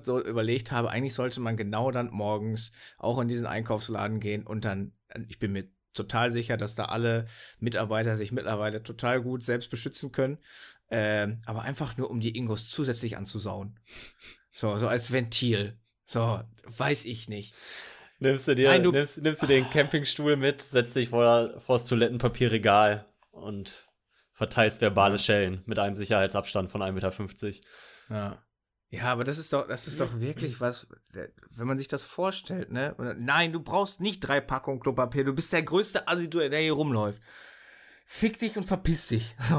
so überlegt habe, eigentlich sollte man genau dann morgens auch in diesen Einkaufsladen gehen und dann, ich bin mir total sicher, dass da alle Mitarbeiter sich mittlerweile total gut selbst beschützen können. Ähm, aber einfach nur, um die Ingos zusätzlich anzusauen. So, so als Ventil. So, weiß ich nicht. Nimmst du dir, Nein, du, nimmst, nimmst du den Campingstuhl mit, setzt dich vor, vor das Toilettenpapierregal und verteilst verbale Schellen mit einem Sicherheitsabstand von 1,50 Meter. Ja. Ja, aber das ist doch, das ist doch wirklich was, wenn man sich das vorstellt, ne? Nein, du brauchst nicht drei Packungen Klopapier, du bist der größte Assi, der hier rumläuft. Fick dich und verpiss dich.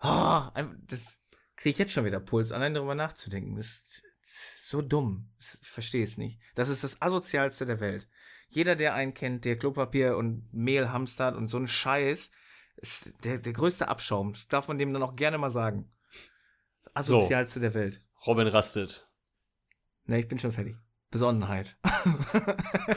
Oh, das kriege ich jetzt schon wieder Puls, allein darüber nachzudenken. Das, ist so dumm. Ich verstehe es nicht. Das ist das asozialste der Welt. Jeder, der einen kennt, der Klopapier und Mehl hamstert und so ein Scheiß, ist der, der größte Abschaum. Das darf man dem dann auch gerne mal sagen. asozialste der Welt. Robin rastet. Ne, ich bin schon fertig. Besonnenheit.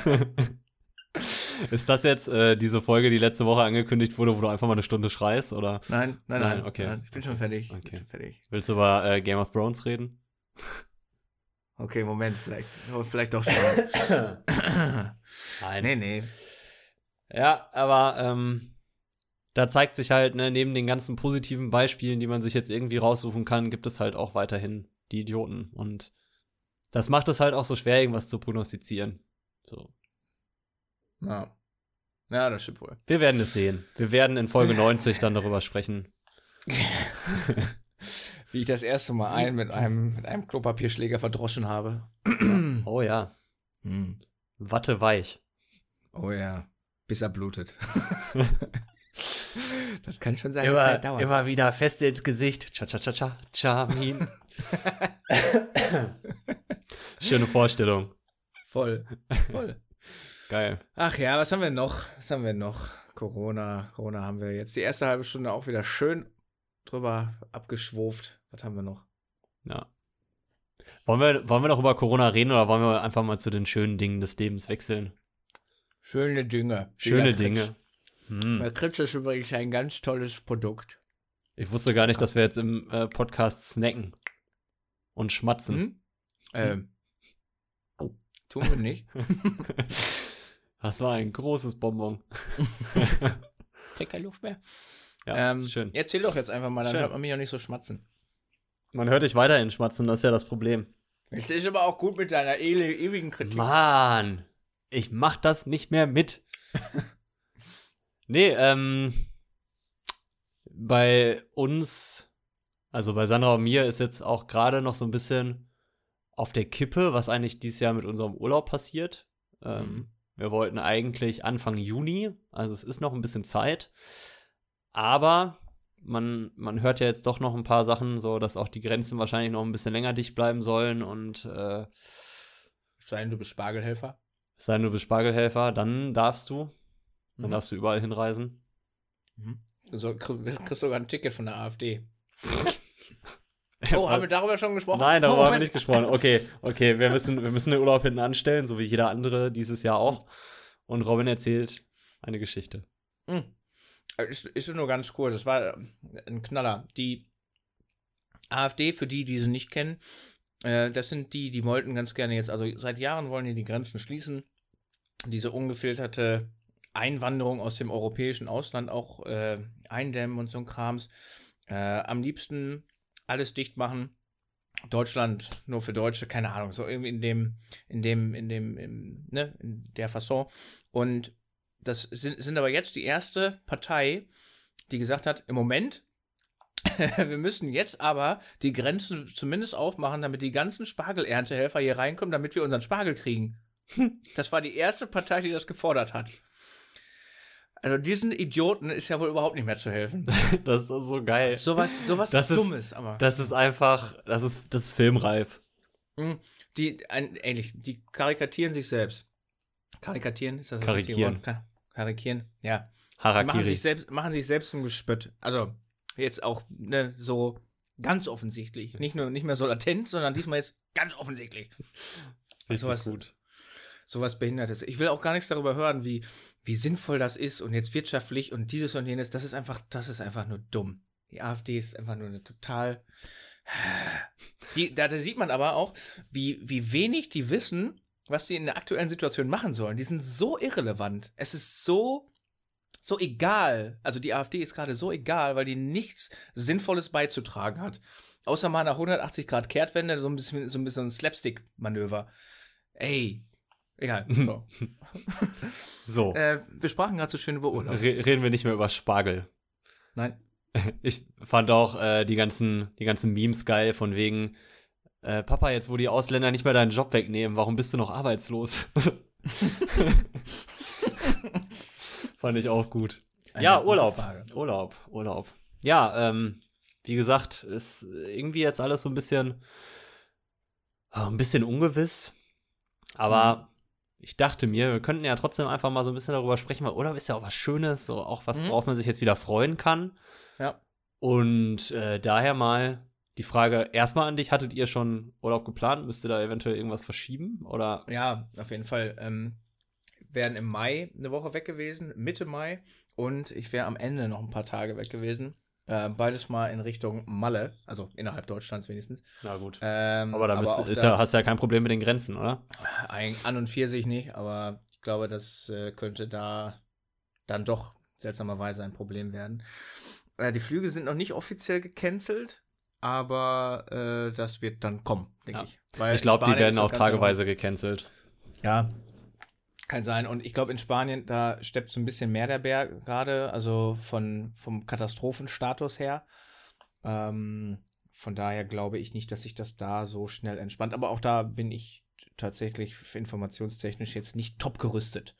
Ist das jetzt äh, diese Folge, die letzte Woche angekündigt wurde, wo du einfach mal eine Stunde schreist? Oder Nein, nein, Nein, nein. okay. Nein, ich bin schon fertig. Okay. schon fertig. willst du über äh, Game of Thrones reden? Okay, Moment, vielleicht. oh, Vielleicht doch schon. Nein. nee, nee. Ja, aber ähm, da zeigt sich halt, ne, neben den ganzen positiven Beispielen, die man sich jetzt irgendwie raussuchen kann, gibt es halt auch weiterhin die Idioten. Und das macht es halt auch so schwer, irgendwas zu prognostizieren. So. Ja. ja, das stimmt wohl. Wir werden es sehen. Wir werden in Folge 90 dann darüber sprechen. Wie ich das erste Mal einen mit einem, mit einem Klopapierschläger verdroschen habe. Oh ja. Hm. Watte weich. Oh ja. Bis er blutet. das kann schon seine Zeit dauern. immer wieder fest ins Gesicht. Cha cha cha cha. Charmin. Schöne Vorstellung. Voll. Voll. Geil. Ach ja, was haben wir noch? Was haben wir noch? Corona. Corona haben wir jetzt die erste halbe Stunde auch wieder schön drüber abgeschwuft. Was haben wir noch? Ja. Wollen wir, wollen wir noch über Corona reden oder wollen wir einfach mal zu den schönen Dingen des Lebens wechseln? Schöne Dinge. Schöne Dinge. Hm. Der Kritsch ist übrigens ein ganz tolles Produkt. Ich wusste gar nicht, dass wir jetzt im äh, Podcast snacken und schmatzen. Hm? Ähm. Tun wir nicht. Das war ein großes Bonbon. Krieg keine Luft mehr. Ja, ähm, schön. Erzähl doch jetzt einfach mal, dann Schön. hört man mich auch nicht so schmatzen. Man hört dich weiterhin schmatzen, das ist ja das Problem. Das ist aber auch gut mit deiner ewigen Kritik. Mann, ich mach das nicht mehr mit. nee, ähm, bei uns, also bei Sandra und mir ist jetzt auch gerade noch so ein bisschen auf der Kippe, was eigentlich dieses Jahr mit unserem Urlaub passiert. Ähm, Mhm. Wir wollten eigentlich Anfang Juni, also es ist noch ein bisschen Zeit, aber man, man hört ja jetzt doch noch ein paar Sachen, so dass auch die Grenzen wahrscheinlich noch ein bisschen länger dicht bleiben sollen und äh, Sei denn, du bist Spargelhelfer. sei denn, du bist Spargelhelfer, dann darfst du. Dann Mhm. darfst du überall hinreisen. Mhm. So, krieg- kriegst sogar ein Ticket von der AfD. Oh, haben wir darüber schon gesprochen? Nein, darüber oh, haben wir nicht gesprochen. Okay, okay, wir müssen, wir müssen den Urlaub hinten anstellen, so wie jeder andere dieses Jahr auch. Und Robin erzählt eine Geschichte. Hm. Ist, ist nur ganz kurz. Das war ähm, ein Knaller. Die AfD, für die, die sie nicht kennen, äh, das sind die, die wollten ganz gerne jetzt, also seit Jahren wollen die die Grenzen schließen. Diese ungefilterte Einwanderung aus dem europäischen Ausland auch äh, eindämmen und so ein Krams. Äh, am liebsten alles dicht machen. Deutschland nur für Deutsche, keine Ahnung, so irgendwie in dem, in dem, in dem, im, ne, in der Fasson. Und das sind, sind aber jetzt die erste Partei, die gesagt hat, im Moment, wir müssen jetzt aber die Grenzen zumindest aufmachen, damit die ganzen Spargelerntehelfer hier reinkommen, damit wir unseren Spargel kriegen. Das war die erste Partei, die das gefordert hat. Also diesen Idioten ist ja wohl überhaupt nicht mehr zu helfen. Das ist so geil. Sowas, Das ist- Dummes, aber. Das ist einfach, das ist, das ist filmreif. Mm, Die, ein, ähnlich, die karikatieren sich selbst. Karikatieren, ist das das Karikieren. Ka- Karikieren, ja. Die Machen Harakiri. sich, selbst, machen sich selbst zum Gespött. Also, jetzt auch ne, so ganz offensichtlich. Nicht nur nicht mehr so latent, sondern diesmal jetzt ganz offensichtlich. Richtig sowas- gut. Sowas Behindertes. Ich will auch gar nichts darüber hören, wie, wie sinnvoll das ist und jetzt wirtschaftlich und dieses und jenes. Das ist einfach, das ist einfach nur dumm. Die AfD ist einfach nur eine total. Die, da, da sieht man aber auch, wie, wie wenig die wissen, was sie in der aktuellen Situation machen sollen. Die sind so irrelevant. Es ist so, so egal. Also die AfD ist gerade so egal, weil die nichts Sinnvolles beizutragen hat. Außer mal eine 180 Grad Kehrtwende, so ein bisschen, so ein bisschen ein Slapstick-Manöver. Ey. Egal. So. So, äh, wir sprachen gerade so schön über Urlaub. re reden wir nicht mehr über Spargel. Nein. Ich fand auch äh, die, ganzen, die ganzen Memes geil, von wegen, äh, Papa, jetzt wo die Ausländer nicht mehr deinen Job wegnehmen, warum bist du noch arbeitslos? fand ich auch gut. Eine ja, Urlaub. Frage. Urlaub, Urlaub. Ja, ähm, wie gesagt, ist irgendwie jetzt alles so ein bisschen, äh, ein bisschen ungewiss. Aber Mhm. Ich dachte mir, wir könnten ja trotzdem einfach mal so ein bisschen darüber sprechen, weil Urlaub ist ja auch was Schönes, so auch was, Mhm. worauf man sich jetzt wieder freuen kann. Ja. Und äh, daher mal die Frage erstmal an dich: Hattet ihr schon Urlaub geplant? Müsst ihr da eventuell irgendwas verschieben? Oder? Ja, auf jeden Fall. Ähm, wären im Mai eine Woche weg gewesen, Mitte Mai. Und ich wäre am Ende noch ein paar Tage weg gewesen. Äh, beides mal in Richtung Malle, also innerhalb Deutschlands wenigstens. Na gut. Ähm, aber da, bist, auch ist da- ja, hast du ja kein Problem mit den Grenzen, oder? Ein, an und für sich nicht, aber ich glaube, das äh, könnte da dann doch seltsamerweise ein Problem werden. Äh, die Flüge sind noch nicht offiziell gecancelt, aber äh, das wird dann kommen, denke Ja. ich. Weil ich glaube, die werden auch tageweise gecancelt. Ja, kann sein. Und ich glaube, in Spanien, da steppt so ein bisschen mehr der Bär gerade, also von, vom Katastrophenstatus her. Ähm, von daher glaube ich nicht, dass sich das da so schnell entspannt. Aber auch da bin ich tatsächlich informationstechnisch jetzt nicht top gerüstet.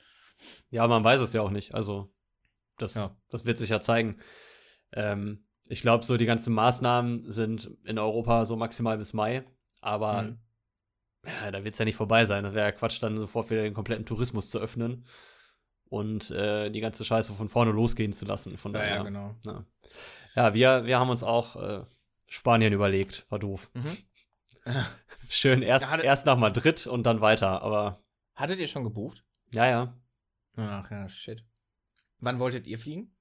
Ja, man weiß es ja auch nicht. Also, das, Ja. das wird sich ja zeigen. Ähm, ich glaube, so die ganzen Maßnahmen sind in Europa so maximal bis Mai. Aber Mhm. Ja, da wird es ja nicht vorbei sein. Das wäre ja Quatsch, dann sofort wieder den kompletten Tourismus zu öffnen und äh, die ganze Scheiße von vorne losgehen zu lassen. Von Ja, daher, ja, genau. ja. ja wir, wir haben uns auch äh, Spanien überlegt. War doof. Mhm. Schön erst, hatte- erst nach Madrid und dann weiter. Aber Hattet ihr schon gebucht? ja, ja. Ach ja, shit. Wann wolltet ihr fliegen?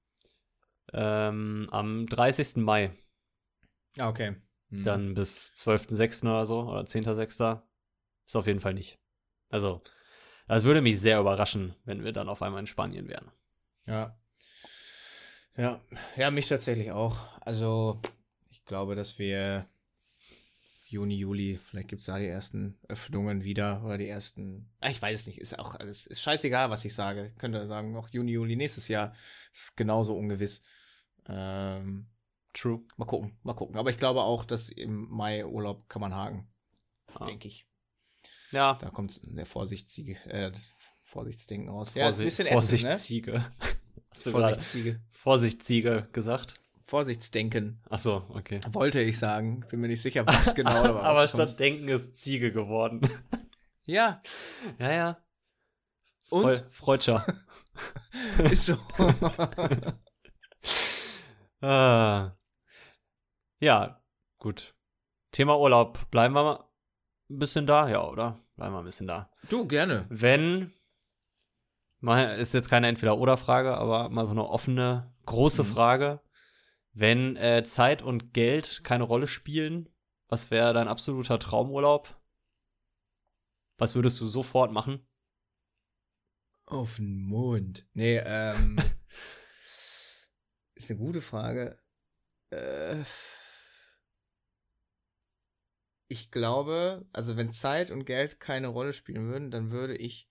Ähm, am 30. Mai. Ah, okay. Mhm. dann bis 12.06. oder so oder 10.06. Ist auf jeden Fall nicht. Also, das würde mich sehr überraschen, wenn wir dann auf einmal in Spanien wären. Ja. Ja, ja, mich tatsächlich auch. Also, ich glaube, dass wir Juni, Juli, vielleicht gibt es da die ersten Öffnungen wieder oder die ersten. Ah, ich weiß es nicht, ist auch alles, ist scheißegal, was ich sage. Ich könnte sagen, auch Juni, Juli nächstes Jahr ist genauso ungewiss. Ähm, True. mal gucken, mal gucken. Aber ich glaube auch, dass im Mai Urlaub kann man haken, Ah. denke ich. Ja, Da kommt der Vorsichtsziege, äh, Vorsichtsdenken raus. Ja, ist ein Vorsicht, bisschen ätzend, ne? Vorsichtsziege. Gerade Vorsichtsziege. Vorsichtsziege gesagt? Vorsichtsdenken. Achso, okay. Wollte ich sagen. Bin mir nicht sicher, was genau. Aber rauskommt. statt Denken ist Ziege geworden. Ja, ja, ja. Und? Freu Freudscher. ist so. ah. Ja, gut. Thema Urlaub. Bleiben wir mal ein bisschen da? Ja, oder? Bleiben wir ein bisschen da. du, gerne. Wenn, mal ist jetzt keine Entweder-Oder-Frage, aber mal so eine offene, große Mhm. Frage. Wenn äh, Zeit und Geld keine Rolle spielen, was wäre dein absoluter Traumurlaub? Was würdest du sofort machen? Auf den Mond. Nee, ähm. ist eine gute Frage. Äh, ich glaube, also wenn Zeit und Geld keine Rolle spielen würden, dann würde ich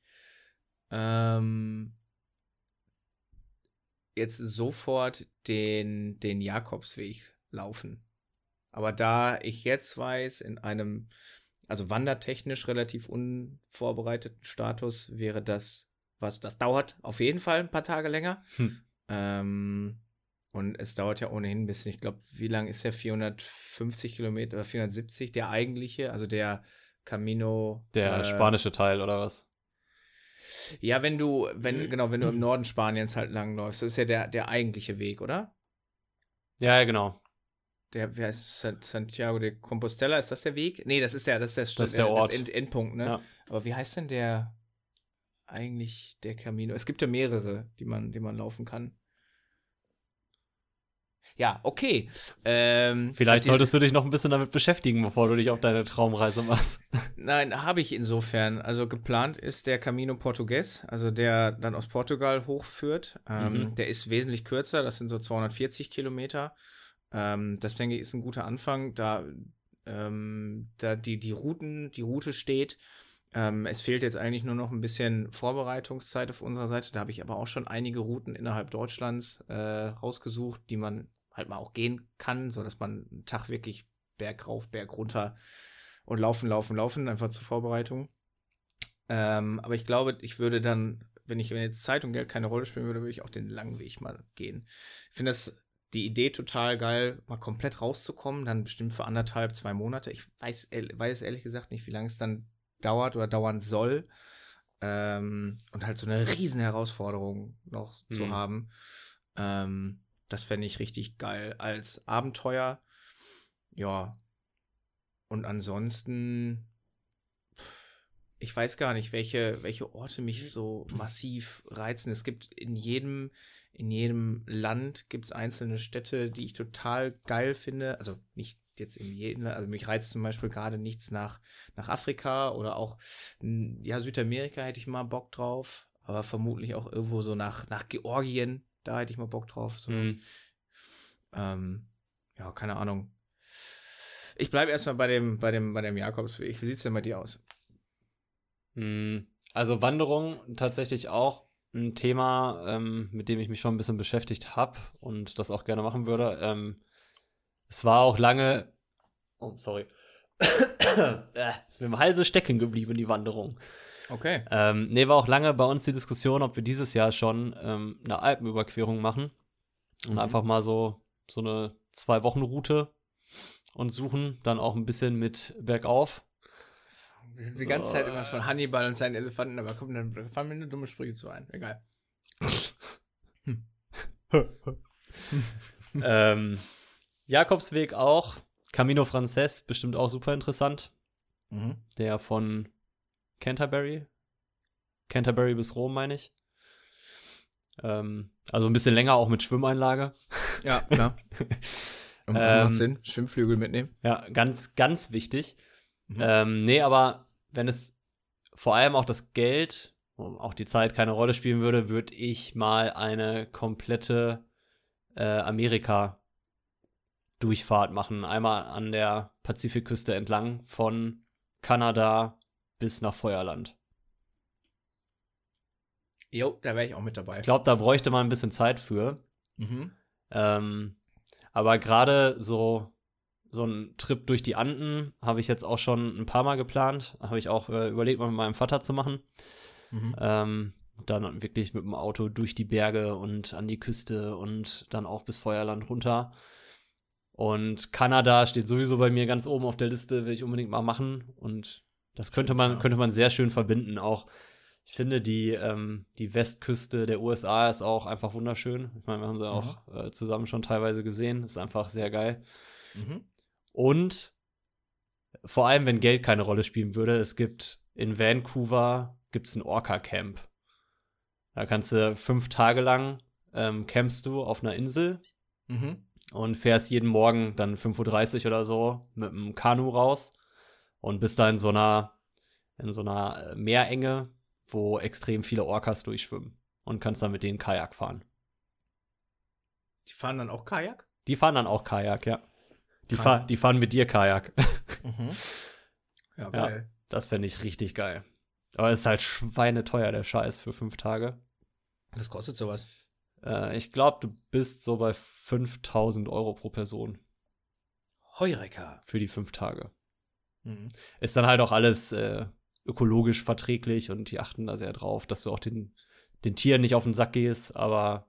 ähm, jetzt sofort den, den Jakobsweg laufen. Aber da ich jetzt weiß, in einem, also wandertechnisch relativ unvorbereiteten Status, wäre das, was das dauert, auf jeden Fall ein paar Tage länger. Hm. Ähm, und es dauert ja ohnehin ein bisschen. Ich glaube, wie lang ist der? 450 Kilometer oder 470, der eigentliche, also der Camino. Der äh, spanische Teil oder was? Ja, wenn du, wenn, genau, wenn du im Norden Spaniens halt langläufst, das ist ja der, der eigentliche Weg, oder? Ja, ja, genau. Der, wer ist San- Santiago de Compostela? Ist das der Weg? Nee, das ist der, das ist der, Das ist der Ort. End, Endpunkt, ne? Ja. Aber wie heißt denn der eigentlich der Camino? Es gibt ja mehrere, die man, die man laufen kann. Ja, okay. Ähm, Vielleicht solltest du dich noch ein bisschen damit beschäftigen, bevor du dich auf deine Traumreise machst. Nein, habe ich insofern. Also geplant ist der Camino Portugues, also der dann aus Portugal hochführt. Ähm, Mhm. Der ist wesentlich kürzer, das sind so 240 Kilometer. Ähm, das denke ich ist ein guter Anfang, da, ähm, da die, die Routen, die Route steht. Ähm, es fehlt jetzt eigentlich nur noch ein bisschen Vorbereitungszeit auf unserer Seite. Da habe ich aber auch schon einige Routen innerhalb Deutschlands äh, rausgesucht, die man halt mal auch gehen kann, sodass man einen Tag wirklich Berg rauf, Berg runter und laufen, laufen, laufen, einfach zur Vorbereitung. Ähm, aber ich glaube, ich würde dann, wenn ich wenn jetzt Zeit und Geld keine Rolle spielen würde, würde ich auch den langen Weg mal gehen. Ich finde das die Idee total geil, mal komplett rauszukommen, dann bestimmt für anderthalb, zwei Monate. Ich weiß, ehr- weiß ehrlich gesagt nicht, wie lange es dann dauert oder dauern soll. Ähm, und halt so eine riesen Herausforderung noch zu Mhm. haben. Ähm, das fände ich richtig geil als Abenteuer. Ja, und ansonsten, ich weiß gar nicht, welche, welche Orte mich so massiv reizen. Es gibt in jedem, in jedem Land gibt es einzelne Städte, die ich total geil finde. Also nicht jetzt in jedem, also mich reizt zum Beispiel gerade nichts nach, nach Afrika oder auch, ja, Südamerika hätte ich mal Bock drauf, aber vermutlich auch irgendwo so nach, nach Georgien, da hätte ich mal Bock drauf. So. Mhm. Ähm, ja, keine Ahnung. Ich bleibe erstmal bei dem, bei dem, bei dem Jakobsweg. Wie sieht es denn bei dir aus? Hm, also Wanderung tatsächlich auch ein Thema, ähm, mit dem ich mich schon ein bisschen beschäftigt habe und das auch gerne machen würde. Ähm, es war auch lange. Oh, sorry. äh, ist mir im Halse stecken geblieben, die Wanderung. Okay. Ähm, nee, war auch lange bei uns die Diskussion, ob wir dieses Jahr schon ähm, eine Alpenüberquerung machen. Und mhm. einfach mal so, so eine Zwei-Wochen-Route und suchen. Dann auch ein bisschen mit bergauf. Die ganze Zeit immer von Hannibal und seinen Elefanten, aber komm, dann fallen mir eine dumme Sprüche zu ein. Egal. ähm, Jakobsweg auch. Camino Frances, bestimmt auch super interessant. Mhm. Der von Canterbury. Canterbury bis Rom, meine ich. Ähm, also ein bisschen länger auch mit Schwimmeinlage. Ja, klar. Um, ähm, Sinn. Schwimmflügel mitnehmen. Ja, ganz, ganz wichtig. Mhm. Ähm, nee, aber wenn es vor allem auch das Geld, auch die Zeit keine Rolle spielen würde, würde ich mal eine komplette äh, Amerika-Durchfahrt machen. Einmal an der Pazifikküste entlang von Kanada bis nach Feuerland. Jo, da wäre ich auch mit dabei. Ich glaube, da bräuchte man ein bisschen Zeit für. Mhm. Ähm, aber gerade so, so ein Trip durch die Anden habe ich jetzt auch schon ein paar Mal geplant. Habe ich auch äh, überlegt, mal mit meinem Vater zu machen. Mhm. Ähm, dann wirklich mit dem Auto durch die Berge und an die Küste und dann auch bis Feuerland runter. Und Kanada steht sowieso bei mir ganz oben auf der Liste, will ich unbedingt mal machen. Und das könnte man, könnte man sehr schön verbinden. Auch ich finde, die, ähm, die Westküste der USA ist auch einfach wunderschön. Ich meine, wir haben sie mhm. auch äh, zusammen schon teilweise gesehen. Ist einfach sehr geil. Mhm. Und vor allem, wenn Geld keine Rolle spielen würde, es gibt in Vancouver gibt's ein Orca-Camp. Da kannst du fünf Tage lang ähm, campst du auf einer Insel mhm. und fährst jeden Morgen dann 5.30 Uhr oder so mit einem Kanu raus und bist da in so einer, in so einer äh, Meerenge wo extrem viele Orcas durchschwimmen und kannst dann mit denen Kajak fahren. Die fahren dann auch Kajak? Die fahren dann auch Kajak, ja. Die, fahr, die fahren mit dir Kajak. Mhm. Ja, geil. Ja, das fände ich richtig geil. Aber es ist halt schweineteuer, der Scheiß, für fünf Tage. Was kostet sowas? Äh, ich glaube, du bist so bei 5000 Euro pro Person. Heureka. Für die fünf Tage. Mhm. Ist dann halt auch alles äh, ökologisch verträglich und die achten da sehr drauf, dass du auch den, den Tieren nicht auf den Sack gehst, aber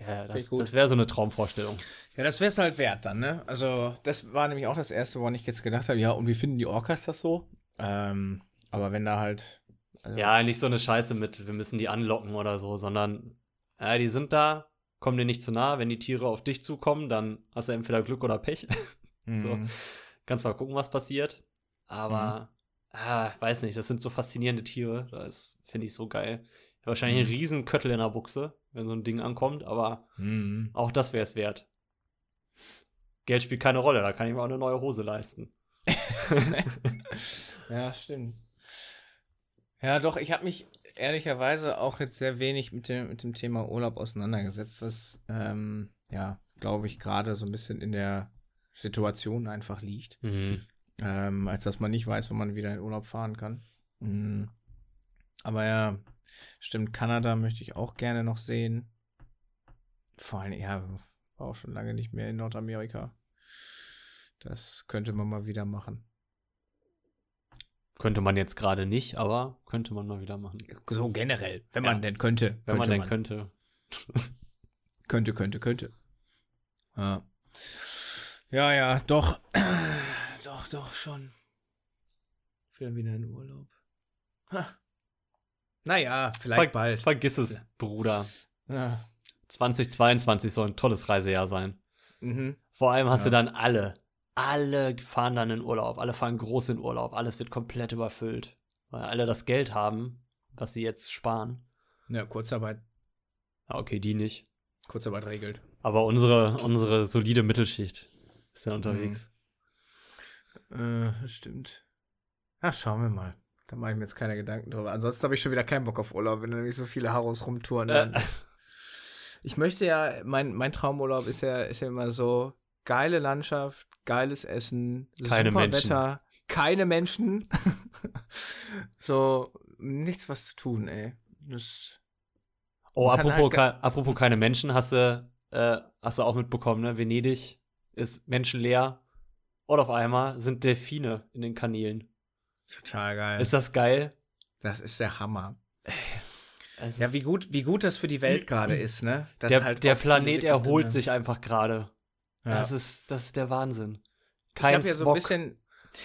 ja, das, das wäre so eine Traumvorstellung. Ja, das wäre es halt wert dann, ne? Also, das war nämlich auch das Erste, woran ich jetzt gedacht habe, ja, und wie finden die Orcas das so? Ähm, aber wenn da halt. Also ja, nicht so eine Scheiße mit, wir müssen die anlocken oder so, sondern, ja, die sind da, kommen dir nicht zu nah. Wenn die Tiere auf dich zukommen, dann hast du entweder Glück oder Pech. Mhm. so. Kannst mal gucken, was passiert. Aber mhm ah, weiß nicht, das sind so faszinierende Tiere. Das finde ich so geil. Wahrscheinlich mhm. ein riesen Köttel in der Buchse, wenn so ein Ding ankommt, aber mhm. auch das wäre es wert. Geld spielt keine Rolle, da kann ich mir auch eine neue Hose leisten. ja, stimmt. Ja, doch, ich habe mich ehrlicherweise auch jetzt sehr wenig mit dem, mit dem Thema Urlaub auseinandergesetzt, was, ähm, ja, glaube ich, gerade so ein bisschen in der Situation einfach liegt. Mhm ähm, als dass man nicht weiß, wann man wieder in Urlaub fahren kann. Mhm. Aber ja, stimmt, Kanada möchte ich auch gerne noch sehen. Vor allem, ja, war auch schon lange nicht mehr in Nordamerika. Das könnte man mal wieder machen. Könnte man jetzt gerade nicht, aber könnte man mal wieder machen. So generell, wenn ja. man denn könnte. Wenn könnte man denn man. könnte. könnte, könnte, könnte. Ja. Ja, ja, doch. Doch, doch, schon. Ich will wieder in Urlaub. Ha. Naja, vielleicht Ver bald. Vergiss es, Bruder. Ja. 2022 soll ein tolles Reisejahr sein. Mhm. Vor allem hast ja. du dann alle, alle fahren dann in Urlaub, alle fahren groß in Urlaub, alles wird komplett überfüllt, weil alle das Geld haben, was sie jetzt sparen. Ja, Kurzarbeit. Ja, okay, die nicht. Kurzarbeit regelt. Aber unsere, unsere solide Mittelschicht ist ja unterwegs. Äh, das stimmt. Ach, schauen wir mal. Da mache ich mir jetzt keine Gedanken drüber. Ansonsten habe ich schon wieder keinen Bock auf Urlaub, wenn da nämlich so viele Haros rumtouren. Äh. Ich möchte ja, mein, mein Traumurlaub ist ja, ist ja immer so geile Landschaft, geiles Essen, Keine super Menschen. Wetter, keine Menschen. so, nichts was zu tun, ey. Das, oh, apropos, halt apropos keine Menschen, hast du, äh, hast du auch mitbekommen, ne? Venedig ist menschenleer. Und auf einmal sind Delfine in den Kanälen. total geil. Ist das geil? das ist der Hammer. Es Ja, wie gut, wie gut das für die Welt gerade ist, ne? Dass der, halt der Planet erholt drin- sich einfach gerade. Ja. Das, ist, das ist der Wahnsinn. ich Kein habe ja so ein bisschen,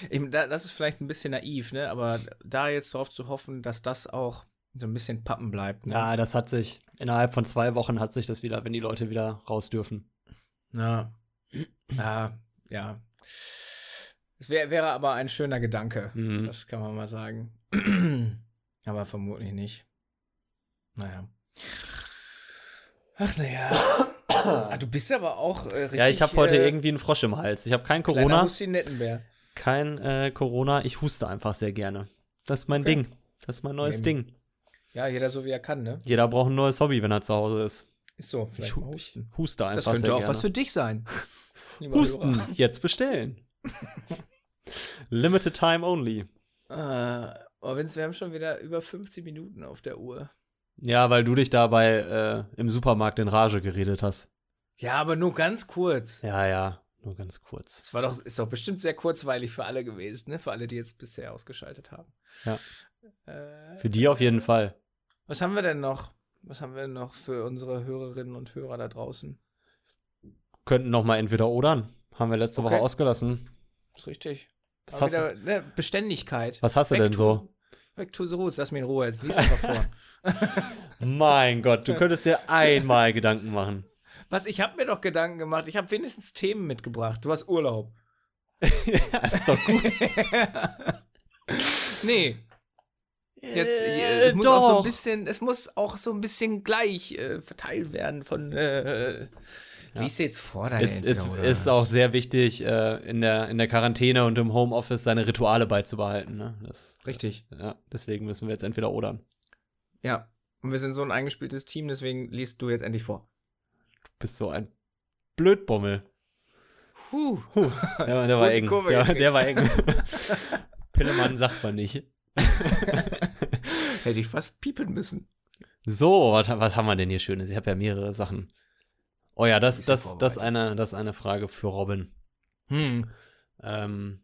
ich, da, das ist vielleicht ein bisschen naiv, ne? Aber da jetzt drauf zu hoffen, dass das auch so ein bisschen pappen bleibt. Ne? Ja, das hat sich, innerhalb von zwei Wochen hat sich das wieder, wenn die Leute wieder raus dürfen. Ja. Ja, ja. Es wär, wäre aber ein schöner Gedanke. Mhm. Das kann man mal sagen. aber vermutlich nicht. Naja. Ach, naja. ah, du bist aber auch äh, richtig. Ja, ich habe heute äh, irgendwie einen Frosch im Hals. Ich habe kein Corona, Hustinettenbär. kein äh, Corona. Ich huste einfach sehr gerne. Das ist mein Okay. Ding. Das ist mein neues Eben. Ding. Ja, jeder so wie er kann, ne? Jeder braucht ein neues Hobby, wenn er zu Hause ist. Ist so. Vielleicht Ich, mal hu- husten. huste einfach Das könnte auch gerne. was für dich sein. lieber Husten, Hörer. jetzt bestellen. Limited time only. Äh, aber Vince, wir haben schon wieder über 50 Minuten auf der Uhr. Ja, weil du dich dabei äh, im Supermarkt in Rage geredet hast. Ja, aber nur ganz kurz. Ja, ja, nur ganz kurz. Das war doch, ist doch bestimmt sehr kurzweilig für alle gewesen, ne? Für alle, die jetzt bisher ausgeschaltet haben. Ja. Äh, Für die auf jeden Fall. was haben wir denn noch? Was haben wir denn noch für unsere Hörerinnen und Hörer da draußen? Könnten noch mal entweder odern. Haben wir letzte Okay. Woche ausgelassen. ist richtig. Was Aber hast, wieder, ne, Beständigkeit. was hast du Back denn to- so? Back to the roots, lass mich in Ruhe. Jetzt lies einfach vor. Mein Gott, du könntest dir einmal Gedanken machen. Was, ich habe mir doch Gedanken gemacht. Ich habe wenigstens Themen mitgebracht. Du hast Urlaub. ja, ist doch gut. nee, jetzt äh, Äh, es muss auch so doch. ein bisschen, es muss auch so ein bisschen gleich äh, verteilt werden von äh, Lies jetzt vor deine ist, ist, ist auch sehr wichtig, äh, in, der, in der Quarantäne und im Homeoffice seine Rituale beizubehalten. Ne? Das, richtig. ja, deswegen müssen wir jetzt entweder odern. Ja. Und wir sind so ein eingespieltes Team, deswegen liest du jetzt endlich vor. Du bist so ein Blödbommel. Puh. Puh, der, war- der war eng. Der, der war eng. Pillemann sagt man nicht. Hätte ich fast piepen müssen. So, was, was haben wir denn hier Schönes? Ich habe ja mehrere Sachen. Oh ja, das, das, das, eine, das ist eine Frage für Robin. Hm. Ähm,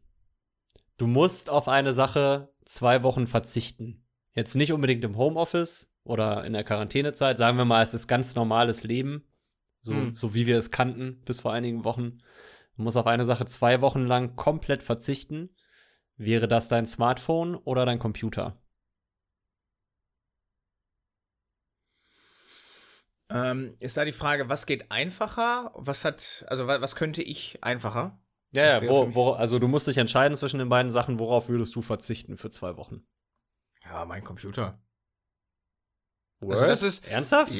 du musst auf eine Sache zwei Wochen verzichten. Jetzt nicht unbedingt im Homeoffice oder in der Quarantänezeit. Sagen wir mal, es ist ganz normales Leben. So, Hm. so wie wir es kannten bis vor einigen Wochen. Du musst auf eine Sache zwei Wochen lang komplett verzichten. Wäre das dein Smartphone oder dein Computer? Ähm, ist da die Frage, was geht einfacher? Was hat, also wa- was könnte ich einfacher? Ja, ja, wo, wo, also du musst dich entscheiden zwischen den beiden Sachen. Worauf würdest du verzichten für zwei Wochen? Ja, mein Computer. Word? Also das ist- Ernsthaft?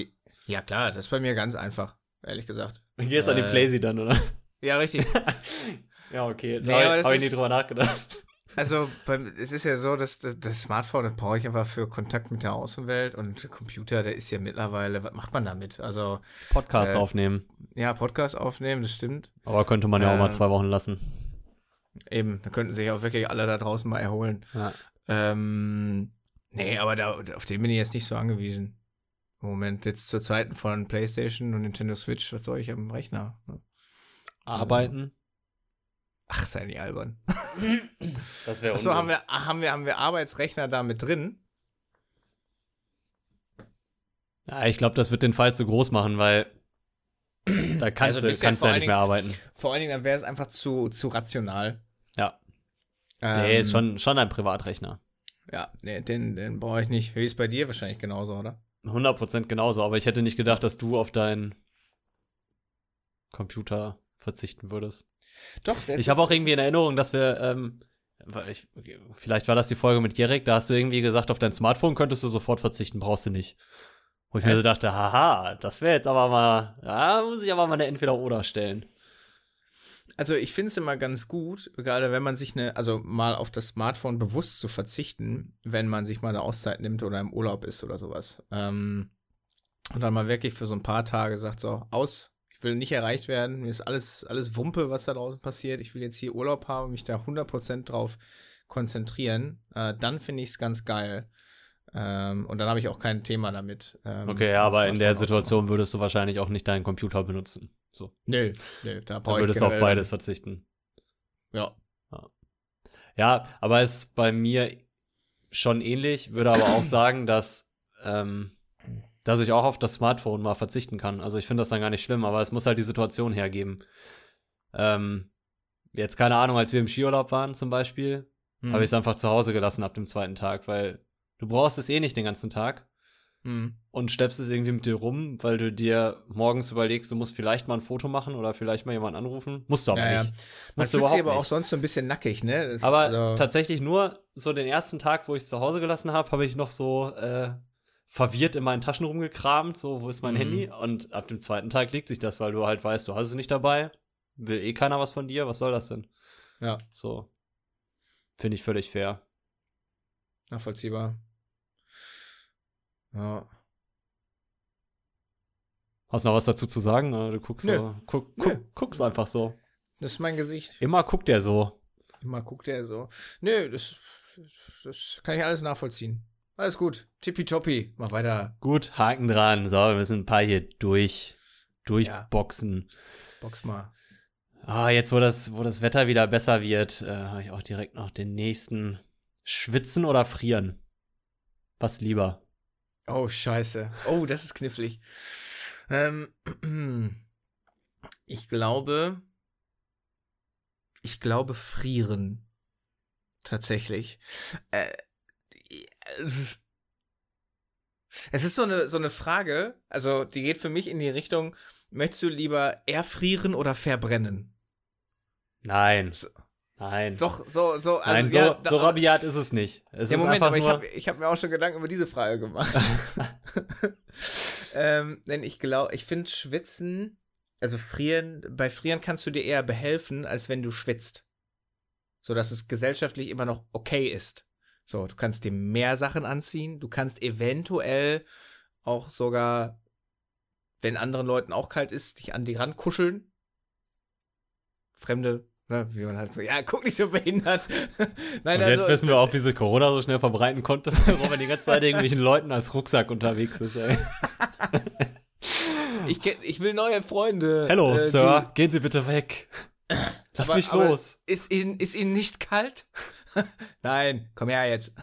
Ja, klar, das ist bei mir ganz einfach, ehrlich gesagt. Du gehst an die Äh, Playsee dann, oder? Ja, richtig. ja, okay. Nee, da aber habe das ich nicht drüber nachgedacht. Also, beim, es ist ja so, dass das, das Smartphone, das brauche ich einfach für Kontakt mit der Außenwelt und der Computer, der ist ja mittlerweile, was macht man damit? Also, Podcast Äh, aufnehmen. ja, Podcast aufnehmen, das stimmt. Aber könnte man ja auch mal äh, zwei Wochen lassen. Eben, da könnten sich auch wirklich alle da draußen mal erholen. Ja. Ähm, nee, aber da, auf den bin ich jetzt nicht so angewiesen. Im Moment, jetzt zu Zeiten von PlayStation und Nintendo Switch, was soll ich am Rechner? ne? Arbeiten. Ach, sei nicht albern. Das wäre Achso, haben wir, haben, wir, haben wir Arbeitsrechner da mit drin? Ja, ich glaube, das wird den Fall zu groß machen, weil da kannst Also du, kannst ja allen nicht mehr arbeiten. Vor allen Dingen, dann wäre es einfach zu, zu rational. Ja. Ähm, Der ist schon, schon ein Privatrechner. Ja, nee, den, den brauche ich nicht. Wie ist bei dir wahrscheinlich genauso, oder? 100% genauso, aber ich hätte nicht gedacht, dass du auf deinen Computer verzichten würdest. Doch, ich habe auch irgendwie in Erinnerung, dass wir, ähm, ich, vielleicht war das die Folge mit Jerek, da hast du irgendwie gesagt, auf dein Smartphone könntest du sofort verzichten, brauchst du nicht. Wo ich mir so dachte, haha, das wäre jetzt aber mal, da muss ich aber mal eine Entweder-Oder stellen. Also ich finde es immer ganz gut, gerade wenn man sich eine, also mal auf das Smartphone bewusst zu verzichten, wenn man sich mal eine Auszeit nimmt oder im Urlaub ist oder sowas. Ähm, und dann mal wirklich für so ein paar Tage sagt, so, aus, ich will nicht erreicht werden, mir ist alles, alles Wumpe, was da draußen passiert, ich will jetzt hier Urlaub haben und mich da 100% drauf konzentrieren, äh, dann finde ich es ganz geil. Ähm, und dann habe ich auch kein Thema damit. Ähm, okay, ja, aber in der Situation würdest du wahrscheinlich auch nicht deinen Computer benutzen. So. Nö, nö, da brauche ich würdest auf beides verzichten. Ja. ja. Ja, aber es ist bei mir schon ähnlich, würde aber auch sagen, dass ähm, dass ich auch auf das Smartphone mal verzichten kann. Also ich finde das dann gar nicht schlimm, aber es muss halt die Situation hergeben. Ähm, jetzt keine Ahnung, als wir im Skiurlaub waren zum Beispiel, mhm. habe ich es einfach zu Hause gelassen ab dem zweiten Tag, weil du brauchst es eh nicht den ganzen Tag. Mhm. Und steppst es irgendwie mit dir rum, weil du dir morgens überlegst, du musst vielleicht mal ein Foto machen oder vielleicht mal jemanden anrufen. Musst du aber ja, nicht. Ja. Man fühlt sich aber nicht. auch sonst so ein bisschen nackig, ne? Das, aber also tatsächlich nur so den ersten Tag, wo ich es zu Hause gelassen habe, habe ich noch so äh, verwirrt in meinen Taschen rumgekramt, so, wo ist mein mhm. Handy? Und ab dem zweiten Tag legt sich das, weil du halt weißt, du hast es nicht dabei, will eh keiner was von dir, was soll das denn? Ja. So. Finde ich völlig fair. Nachvollziehbar. Ja. Hast du noch was dazu zu sagen? Du guckst, so, guck, guck, guckst einfach so. Das ist mein Gesicht. Immer guckt er so. Immer guckt er so. Nö, das, das kann ich alles nachvollziehen. Alles gut. Tippitoppi. Mach weiter. Gut, Haken dran. So, wir müssen ein paar hier durch, durchboxen. Ja. Box mal. Ah, jetzt, wo das, wo das Wetter wieder besser wird, äh, habe ich auch direkt noch den nächsten. Schwitzen oder frieren? Was lieber? Oh, scheiße. Oh, das ist knifflig. Ähm, ich glaube, ich glaube frieren. Tatsächlich. Äh, es ist so eine, so eine Frage, also die geht für mich in die Richtung, möchtest du lieber erfrieren oder verbrennen? Nein. So. Nein. Doch, so, so. Also, Nein, so, ja, so rabiat ist es nicht. Es ja, Moment, aber ich habe hab mir auch schon Gedanken über diese Frage gemacht. ähm, denn ich glaube, ich finde Schwitzen, also frieren, bei Frieren kannst du dir eher behelfen, als wenn du schwitzt. So dass es gesellschaftlich immer noch okay ist. So, du kannst dir mehr Sachen anziehen. Du kannst eventuell auch sogar, wenn anderen Leuten auch kalt ist, dich an die Rand kuscheln. Fremde, ne, wie man halt so, ja, guck nicht so behindert. Nein, Und jetzt also, wissen wir auch, wie sich Corona so schnell verbreiten konnte, wo man die ganze Zeit irgendwelchen Leuten als Rucksack unterwegs ist, ey. ich, ich will neue Freunde. Hello, äh, Sir, gehen Sie bitte weg. Lass aber, mich los. Ist Ihnen, ist Ihnen nicht kalt? Nein, komm her jetzt.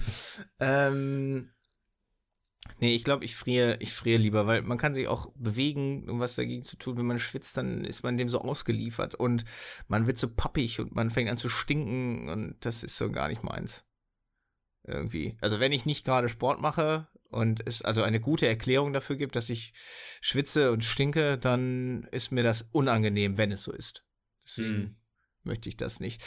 ähm, nee, ich glaube, ich friere, ich friere lieber, weil man kann sich auch bewegen, um was dagegen zu tun. Wenn man schwitzt, dann ist man dem so ausgeliefert und man wird so pappig und man fängt an zu stinken und das ist so gar nicht meins. Irgendwie. Also wenn ich nicht gerade Sport mache und es also eine gute Erklärung dafür gibt, dass ich schwitze und stinke, dann ist mir das unangenehm, wenn es so ist. Deswegen hm. Möchte ich das nicht.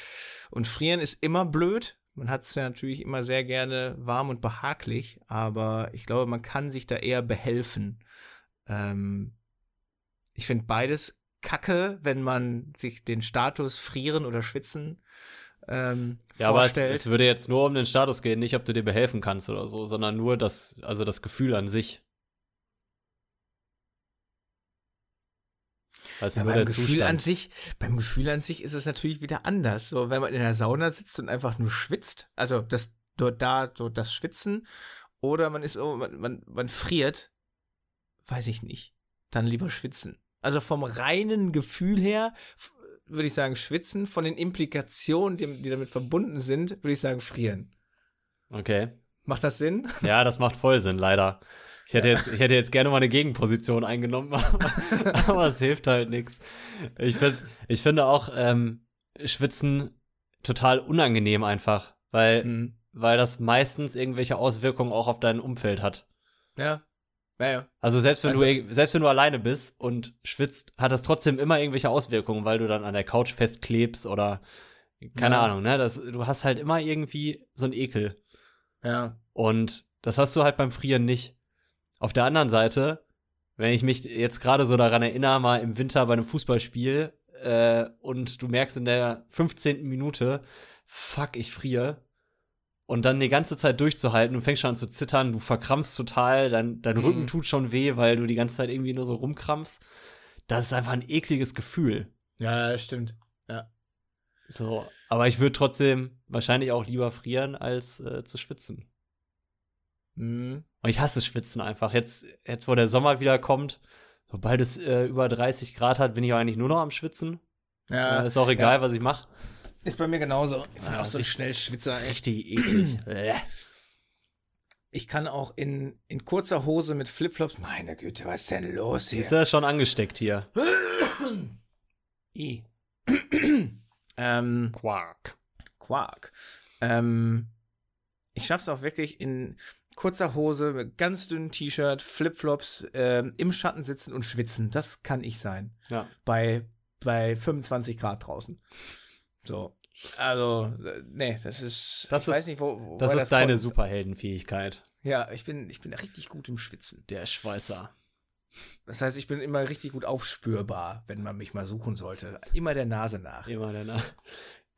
Und frieren ist immer blöd. Man hat es ja natürlich immer sehr gerne warm und behaglich, aber ich glaube, man kann sich da eher behelfen. Ähm, ich finde beides kacke, wenn man sich den Status frieren oder schwitzen ähm, ja, vorstellt. aber es, es, würde jetzt nur um den Status gehen, nicht ob du dir behelfen kannst oder so, sondern nur das, also das Gefühl an sich. Also ja, beim Gefühl an sich, beim Gefühl an sich ist es natürlich wieder anders. So, wenn man in der Sauna sitzt und einfach nur schwitzt, also das dort da so das Schwitzen, oder man ist, oh, man, man, man friert, weiß ich nicht. Dann lieber schwitzen. Also vom reinen Gefühl her würde ich sagen schwitzen, von den Implikationen, die, die damit verbunden sind, würde ich sagen frieren. Okay. Macht das Sinn? Ja, das macht voll Sinn, leider. Ich hätte, jetzt, ich hätte jetzt gerne mal eine Gegenposition eingenommen, aber, aber es hilft halt nichts. Ich, find, ich finde auch ähm, Schwitzen total unangenehm einfach, weil, mhm. weil das meistens irgendwelche Auswirkungen auch auf dein Umfeld hat. Ja. Ja, ja. Also selbst wenn Also- du selbst wenn du alleine bist und schwitzt, hat das trotzdem immer irgendwelche Auswirkungen, weil du dann an der Couch festklebst oder keine Ja. Ahnung, ne? Das, du hast halt immer irgendwie so einen Ekel. ja. Und das hast du halt beim Frieren nicht. Auf der anderen Seite, wenn ich mich jetzt gerade so daran erinnere, mal im Winter bei einem Fußballspiel äh, und du merkst in der 15. Minute, fuck, ich friere. Und dann die ganze Zeit durchzuhalten, du fängst schon an zu zittern, du verkrampfst total, dein, dein Mhm. Rücken tut schon weh, weil du die ganze Zeit irgendwie nur so rumkrampfst. Das ist einfach ein ekliges Gefühl. Ja, stimmt. So, aber ich würde trotzdem wahrscheinlich auch lieber frieren, als äh, zu schwitzen. Mhm. Und ich hasse Schwitzen einfach. Jetzt, jetzt wo der Sommer wieder kommt, sobald es äh, über 30 Grad hat, bin ich auch eigentlich nur noch am Schwitzen. Ja, Äh, ist auch egal, was ich mache. ist bei mir genauso. Ich bin Ja, auch so ein Schnellschwitzer. ey. Richtig eklig. Ich kann auch in, in kurzer Hose mit Flipflops. Meine Güte, was ist denn los hier? ist ja schon angesteckt hier. I. ähm, Quark. Quark. Ähm, ich schaff's auch wirklich in kurzer Hose, mit ganz dünnem T-Shirt, Flipflops, ähm, im Schatten sitzen und schwitzen. Das kann ich sein. Ja. Bei, bei 25 Grad draußen. So. Also, äh, nee, das ist. Das ich ist- weiß nicht, wo. wo Das ist deine kommt. Superheldenfähigkeit. Ja, ich bin, ich bin richtig gut im Schwitzen. Der Schweißer. Das heißt, ich bin immer richtig gut aufspürbar, wenn man mich mal suchen sollte. Immer der Nase nach. Immer der Na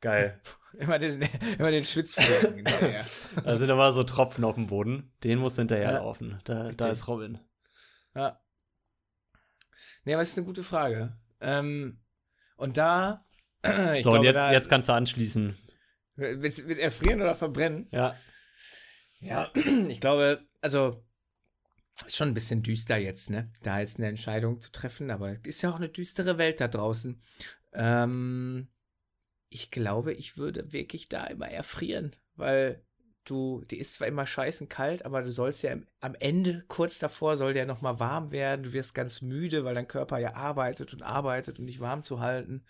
Geil. Immer den, immer den Schwitzflecken hinterher. Da sind aber so Tropfen auf dem Boden. Den muss Ja. hinterherlaufen. Da, da Richtig. ist Robin. Ja. Nee, aber das ist eine gute Frage. Ähm, und da, ich so, glaube, und jetzt, da, jetzt kannst du anschließen. Willst, willst erfrieren oder verbrennen? Ja. Ja, ich glaube, also ist schon ein bisschen düster jetzt, ne? Da jetzt eine Entscheidung zu treffen, aber ist ja auch eine düstere Welt da draußen. Ähm, ich glaube, ich würde wirklich da immer erfrieren, weil du, die ist zwar immer scheißen kalt, aber du sollst ja am Ende, kurz davor, soll der nochmal warm werden. Du wirst ganz müde, weil dein Körper ja arbeitet und arbeitet, um dich warm zu halten.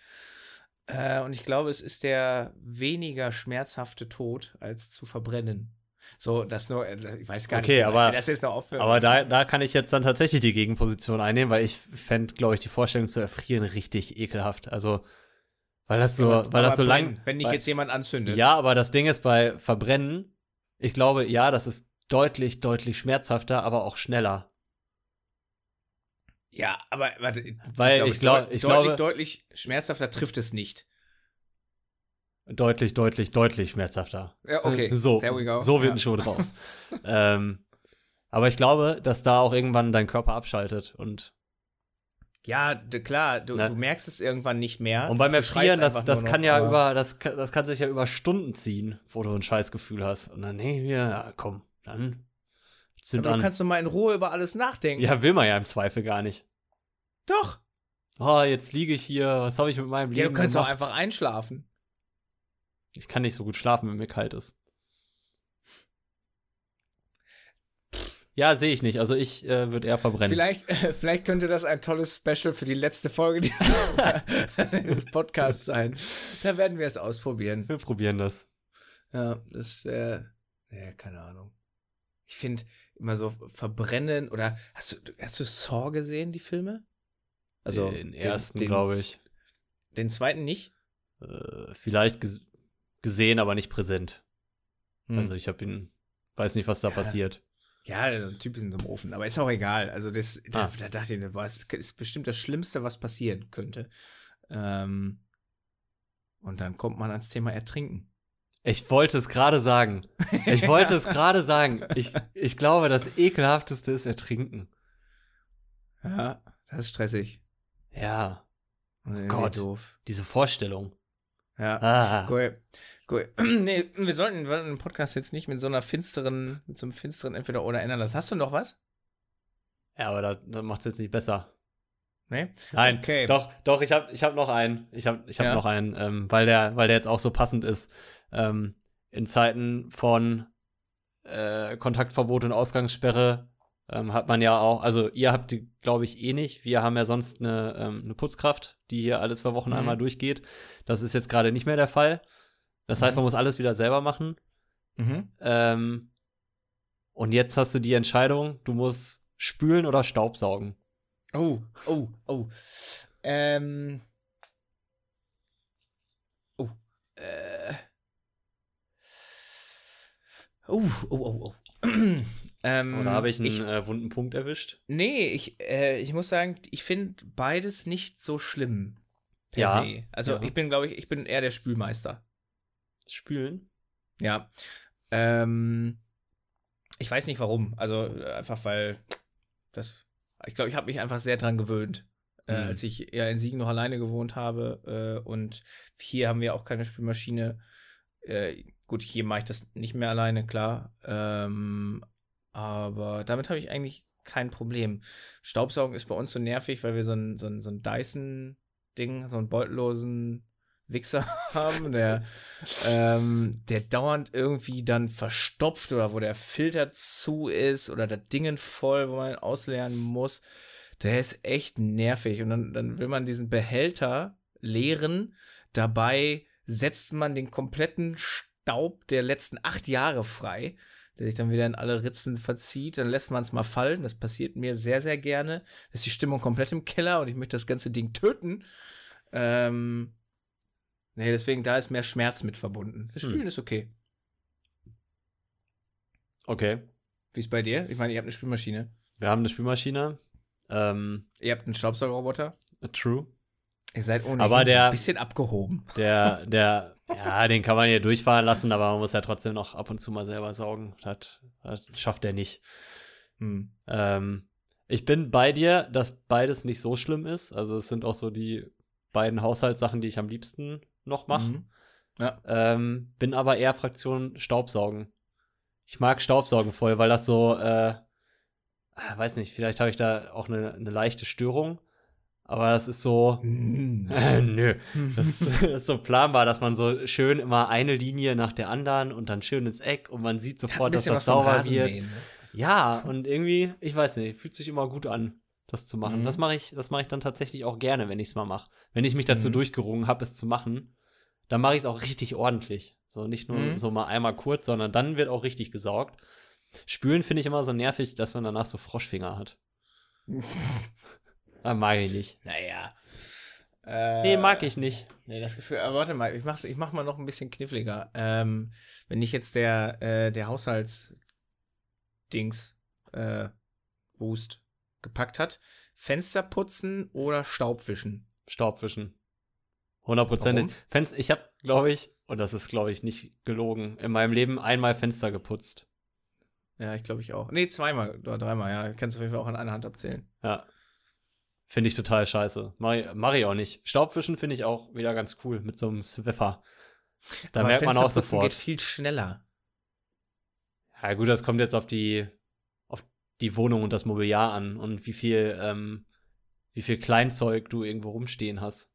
Äh, und ich glaube, es ist der weniger schmerzhafte Tod, als zu verbrennen. So, das nur, äh, ich weiß gar Okay, nicht, aber- das ist noch offen. Aber da, da kann ich jetzt dann tatsächlich die Gegenposition einnehmen, weil ich fände, glaube ich, die Vorstellung zu erfrieren richtig ekelhaft. Also, weil das so, weil das so lang. Wenn weil, jetzt jemand anzündet. Ja, aber das Ding ist bei Verbrennen, ich glaube, ja, das ist deutlich, deutlich schmerzhafter, aber auch schneller. Ja, aber warte, Weil ich glaub- deut- ich deutlich, glaube- deutlich schmerzhafter trifft es nicht. Deutlich, deutlich, deutlich schmerzhafter. Ja, okay. So, we so wird ja. ein Schuh raus. ähm, aber ich glaube, dass da auch irgendwann dein Körper abschaltet und Ja, klar, du, Ne? du merkst es irgendwann nicht mehr. Und beim Du Erfrieren, das, das kann noch, ja über, das, kann- das kann sich ja über Stunden ziehen, wo du ein Scheißgefühl hast. Und dann, nee, ja, komm, dann zünd Aber du an. kannst doch mal in Ruhe über alles nachdenken. Ja, will man ja im Zweifel gar nicht. Doch. Oh, jetzt liege ich hier, was habe ich mit meinem Ja, Leben du kannst auch gemacht? einfach einschlafen. Ich kann nicht so gut schlafen, wenn mir kalt ist. Ja, sehe ich nicht. Also ich äh, würde eher verbrennen. Vielleicht, äh, vielleicht könnte das ein tolles Special für die letzte Folge dieses, dieses Podcasts sein. Da werden wir es ausprobieren. Wir probieren das. Ja, das wäre. Ja, keine Ahnung. Ich finde immer so verbrennen oder hast du, hast du Saw gesehen, die Filme? Also den ersten, glaube ich. Den zweiten nicht? Äh, vielleicht ges gesehen, aber nicht präsent. Hm. Also ich habe ihn, weiß nicht, was da Ja. passiert. Ja, ein Typ ist in so einem Ofen, aber ist auch egal. Also das, da, Ah. da dachte ich, das ist bestimmt das Schlimmste, was passieren könnte. Ähm, und dann kommt man ans Thema Ertrinken. Ich wollte es gerade sagen. Ich wollte es gerade sagen. Ich, ich glaube, das ekelhafteste ist Ertrinken. Ja, das ist stressig. Ja, irgendwie Gott. doof. diese Vorstellung. Ja. Ah. Cool. Cool. nee, wir sollten, den Podcast jetzt nicht mit so einer finsteren, mit so einem finsteren entweder oder ändern lassen. Hast du noch was? Ja, aber das, das macht es jetzt nicht besser. Nee? Nein, Okay. doch, doch, ich habe ich hab noch einen. Ich habe ich hab Ja. noch einen, ähm, weil, der, weil der jetzt auch so passend ist. Ähm, in Zeiten von äh, Kontaktverbot und Ausgangssperre ähm, hat man ja auch, also ihr habt die, glaube ich, eh nicht. Wir haben ja sonst eine, ähm, eine Putzkraft, die hier alle zwei Wochen Mhm. einmal durchgeht. Das ist jetzt gerade nicht mehr der Fall. Das heißt, Mhm. man muss alles wieder selber machen. Mhm. Ähm, und jetzt hast du die Entscheidung, du musst Spülen oder Staubsaugen? Oh, oh, oh. Ähm. Oh. Äh. Oh, oh, oh, oh. ähm, Oder habe ich einen ich, äh, wunden Punkt erwischt? Nee, ich, äh, ich muss sagen, ich finde beides nicht so schlimm. Per ja. se. Also ja. ich bin, glaube ich, ich bin eher der Spülmeister. Spülen? Ja. Ähm, ich weiß nicht warum. Also einfach weil das. Ich glaube, ich habe mich einfach sehr dran gewöhnt. Äh, mhm. als ich ja in Siegen noch alleine gewohnt habe. Äh, und hier haben wir auch keine Spülmaschine. Äh, gut, hier mache ich das nicht mehr alleine, klar. Ähm, aber damit habe ich eigentlich kein Problem. Staubsaugen ist bei uns so nervig, weil wir so ein, so ein, so ein Dyson-Ding, so einen beutellosen Wichser haben, der, ähm, der dauernd irgendwie dann verstopft oder wo der Filter zu ist oder das Dingen voll, wo man ausleeren muss. Der ist echt nervig. Und dann, dann will man diesen Behälter leeren. Dabei setzt man den kompletten Staub der letzten acht Jahre frei, der sich dann wieder in alle Ritzen verzieht. Dann lässt man es mal fallen. Das passiert mir sehr, sehr gerne. Da ist die Stimmung komplett im Keller und ich möchte das ganze Ding töten. Ähm, nee, deswegen, da ist mehr Schmerz mit verbunden. Das hm. Spielen hm. ist okay. Okay. Wie ist bei dir? Ich meine, ihr habt eine Spülmaschine. Wir haben eine Spülmaschine. Ähm, ihr habt einen Staubsaugerroboter. True. Ihr seid ohnehin aber der, so ein bisschen abgehoben. Der, der, ja, den kann man hier durchfahren lassen, aber man muss ja trotzdem noch ab und zu mal selber saugen. Das, das schafft er nicht. Hm. Ähm, ich bin bei dir, dass beides nicht so schlimm ist. Also es sind auch so die beiden Haushaltssachen, die ich am liebsten noch mache. Mhm. Ja. Ähm, bin aber eher Fraktion Staubsaugen. Ich mag Staubsaugen voll, weil das so, äh, weiß nicht, vielleicht habe ich da auch eine, eine leichte Störung. Aber das ist so. Äh, nö. Das, das, ist so planbar, dass man so schön immer eine Linie nach der anderen und dann schön ins Eck und man sieht sofort, ja, dass das sauber wird. ne? Ja, und irgendwie, ich weiß nicht, fühlt sich immer gut an, das zu machen. Mhm. Das mache ich, das mache ich dann tatsächlich auch gerne, wenn ich es mal mache. Wenn ich mich dazu mhm. durchgerungen habe, es zu machen, dann mache ich es auch richtig ordentlich. So nicht nur mhm. so mal einmal kurz, sondern dann wird auch richtig gesaugt. Spülen finde ich immer so nervig, dass man danach so Froschfinger hat. Ah, mag ich nicht. Naja. Äh, nee, mag ich nicht. Nee, das Gefühl, aber warte mal, ich mach's, ich mach mal noch ein bisschen kniffliger. Ähm, wenn ich jetzt der, äh, der Haushaltsdings, äh, Wust gepackt hat, Fenster putzen oder Staubwischen? Staubwischen. Hundertprozentig. Fenster, ich habe, glaube ich, und das ist, glaube ich, nicht gelogen, in meinem Leben einmal Fenster geputzt. Ja, ich glaube ich auch. Nee, zweimal oder dreimal, ja. Kannst du auf jeden Fall auch an einer Hand abzählen. Ja. Finde ich total scheiße. Mach ich, mach ich auch nicht. Staubwischen finde ich auch wieder ganz cool mit so einem Swiffer. Da Aber merkt man auch sofort. geht viel schneller. Ja, gut, das kommt jetzt auf die, auf die Wohnung und das Mobiliar an und wie viel, ähm, wie viel Kleinzeug du irgendwo rumstehen hast.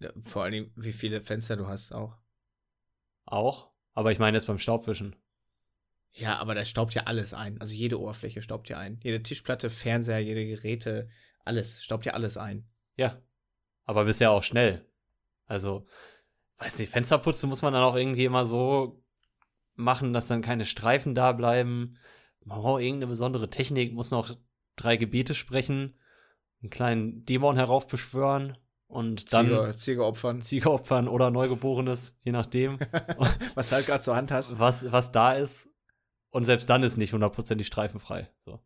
Ja, vor allem, wie viele Fenster du hast auch. Auch? Aber ich meine jetzt beim Staubwischen. Ja, aber da staubt ja alles ein. Also jede Oberfläche staubt ja ein. Jede Tischplatte, Fernseher, jede Geräte, alles staubt ja alles ein. Ja. Aber bist ja auch schnell. Also, weiß nicht, Fensterputzen muss man dann auch irgendwie immer so machen, dass dann keine Streifen da bleiben. Man braucht irgendeine besondere Technik, muss noch drei Gebete sprechen, einen kleinen Dämon heraufbeschwören und dann Ziege, Ziege opfern. Ziege opfern oder Neugeborenes, je nachdem. was du halt gerade zur Hand hast. Was, was da ist. Und selbst dann ist nicht hundertprozentig streifenfrei. So.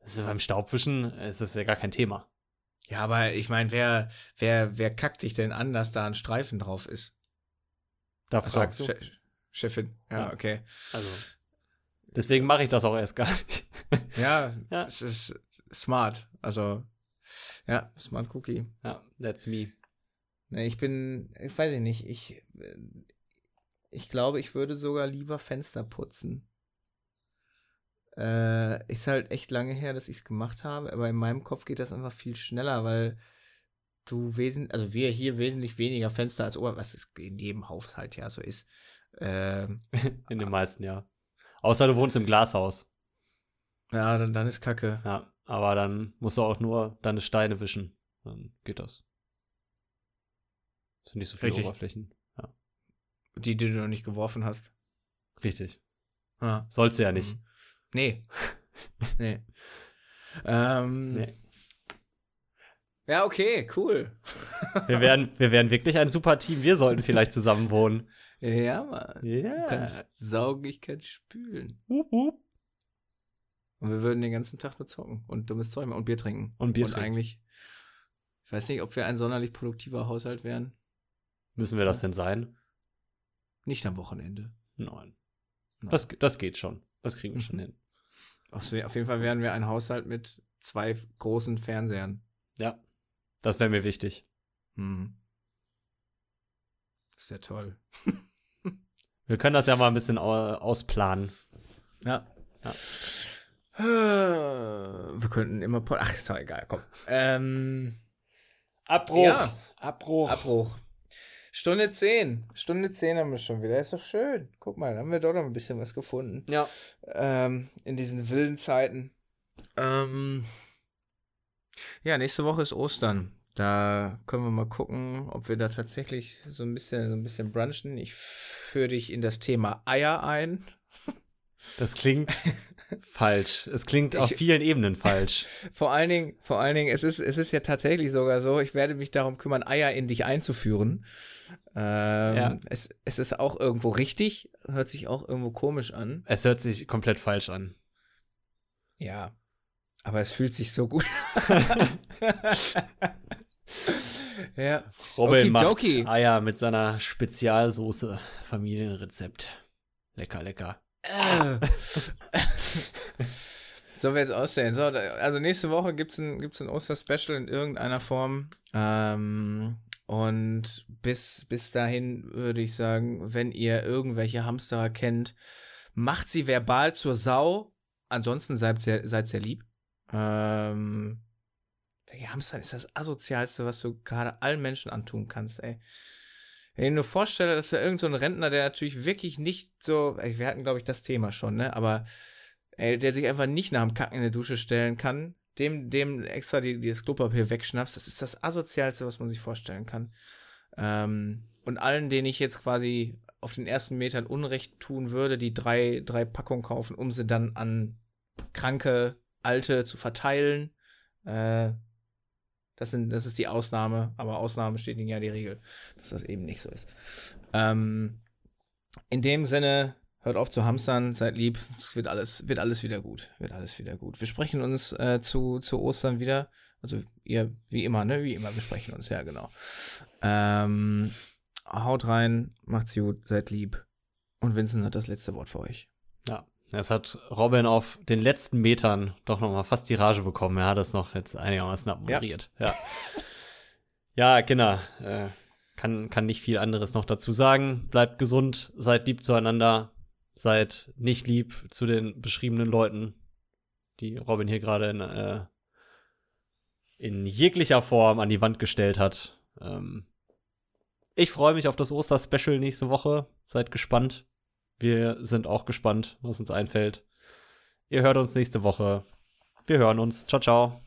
Das ist beim Staubwischen ist das ja gar kein Thema. Ja, aber ich meine, wer, wer, wer kackt dich denn an, dass da ein Streifen drauf ist? Da fragst du. Chefin, ja, ja, okay. Also, deswegen mache ich das auch erst gar nicht. ja, ja, es ist smart. Also, ja, Smart Cookie. Ja, that's me. Ich bin, ich weiß nicht, ich, ich glaube, ich würde sogar lieber Fenster putzen. Äh, ist halt echt lange her, dass ich es gemacht habe, aber in meinem Kopf geht das einfach viel schneller, weil du wesentlich, also wir hier wesentlich weniger Fenster als Ober, was in jedem Haushalt ja so ist. Ähm, in den meisten, ja. Außer du wohnst im Glashaus. Ja, dann, dann ist Kacke. Ja, aber dann musst du auch nur deine Steine wischen. Dann geht das. Das sind nicht so viele Richtig. Oberflächen. Die, die du noch nicht geworfen hast. Richtig. Ah. Sollst du ja nicht. Mhm. Nee. nee. Ähm, nee. Ja, okay, cool. wir, wären, wir wären wirklich ein super Team. Wir sollten vielleicht zusammen wohnen. Ja, Mann. Yeah. Du kannst saugen, ich kann spülen. Hup, hup. Und wir würden den ganzen Tag nur zocken und dummes Zeug machen und Bier trinken. Und Bier und trinken. eigentlich, ich weiß nicht, ob wir ein sonderlich produktiver Haushalt wären. Müssen wir das denn sein? Nicht am Wochenende. Nein. Nein. Das, das geht schon. Das kriegen wir schon mhm. hin. Auf, auf jeden Fall wären wir ein Haushalt mit zwei großen Fernsehern. Ja. Das wäre mir wichtig. Hm. Das wäre toll. Wir können das ja mal ein bisschen ausplanen. Ja. ja. Wir könnten immer. Ach, ist doch egal, komm. Ähm, Abbruch. Ja. Abbruch. Abbruch. Stunde 10. Stunde 10 haben wir schon wieder. Ist doch schön. Guck mal, da haben wir doch noch ein bisschen was gefunden. Ja. Ähm, in diesen wilden Zeiten. Ähm, ja, nächste Woche ist Ostern. Da können wir mal gucken, ob wir da tatsächlich so ein bisschen, so ein bisschen brunchen. Ich führe dich in das Thema Eier ein. Das klingt falsch. Es klingt ich, auf vielen Ebenen falsch. Vor allen Dingen, vor allen Dingen, es ist, es ist ja tatsächlich sogar so, ich werde mich darum kümmern, Eier in dich einzuführen. Ähm, ja. es, es ist auch irgendwo richtig, hört sich auch irgendwo komisch an. Es hört sich komplett falsch an. Ja, aber es fühlt sich so gut. ja. Robin macht Eier mit seiner Spezialsoße. Familienrezept. Lecker, lecker. Äh. so wird es aussehen. So, also nächste Woche gibt es ein, gibt's ein Oster-Special in irgendeiner Form. Ähm, und bis, bis dahin würde ich sagen, wenn ihr irgendwelche Hamsterer kennt, macht sie verbal zur Sau. Ansonsten seid sehr, seid sehr lieb. Ähm, Hamster ist das asozialste, was du gerade allen Menschen antun kannst, ey. Wenn ich mir nur vorstelle, dass da irgend so ein Rentner, der natürlich wirklich nicht so, wir hatten, glaube ich, das Thema schon, ne, aber ey, der sich einfach nicht nach dem Kacken in die Dusche stellen kann, dem, dem extra die, die das Klopapier wegschnappst, das ist das asozialste, was man sich vorstellen kann. Ähm, und allen, denen ich jetzt quasi auf den ersten Metern Unrecht tun würde, die drei, drei Packungen kaufen, um sie dann an kranke Alte zu verteilen. Äh, das, sind, das ist die Ausnahme, aber Ausnahme steht ihnen ja die Regel, dass das eben nicht so ist. Ähm, in dem Sinne, hört auf zu hamstern, seid lieb, es wird alles, wird alles wieder gut. Wird alles wieder gut. Wir sprechen uns äh, zu, zu Ostern wieder. Also ihr, wie immer, ne? Wie immer, wir sprechen uns, ja, genau. Ähm, haut rein, macht's gut, seid lieb. Und Vincent hat das letzte Wort für euch. Ja. Jetzt hat Robin auf den letzten Metern doch noch mal fast die Rage bekommen. Er hat das noch jetzt einigermaßen abmoderiert. Ja, ja. ja genau. Äh, kann, kann nicht viel anderes noch dazu sagen. Bleibt gesund, seid lieb zueinander, seid nicht lieb zu den beschriebenen Leuten, die Robin hier gerade in, äh, in jeglicher Form an die Wand gestellt hat. Ähm, ich freue mich auf das Oster-Special nächste Woche. Seid gespannt. Wir sind auch gespannt, was uns einfällt. Ihr hört uns nächste Woche. Wir hören uns. Ciao, ciao.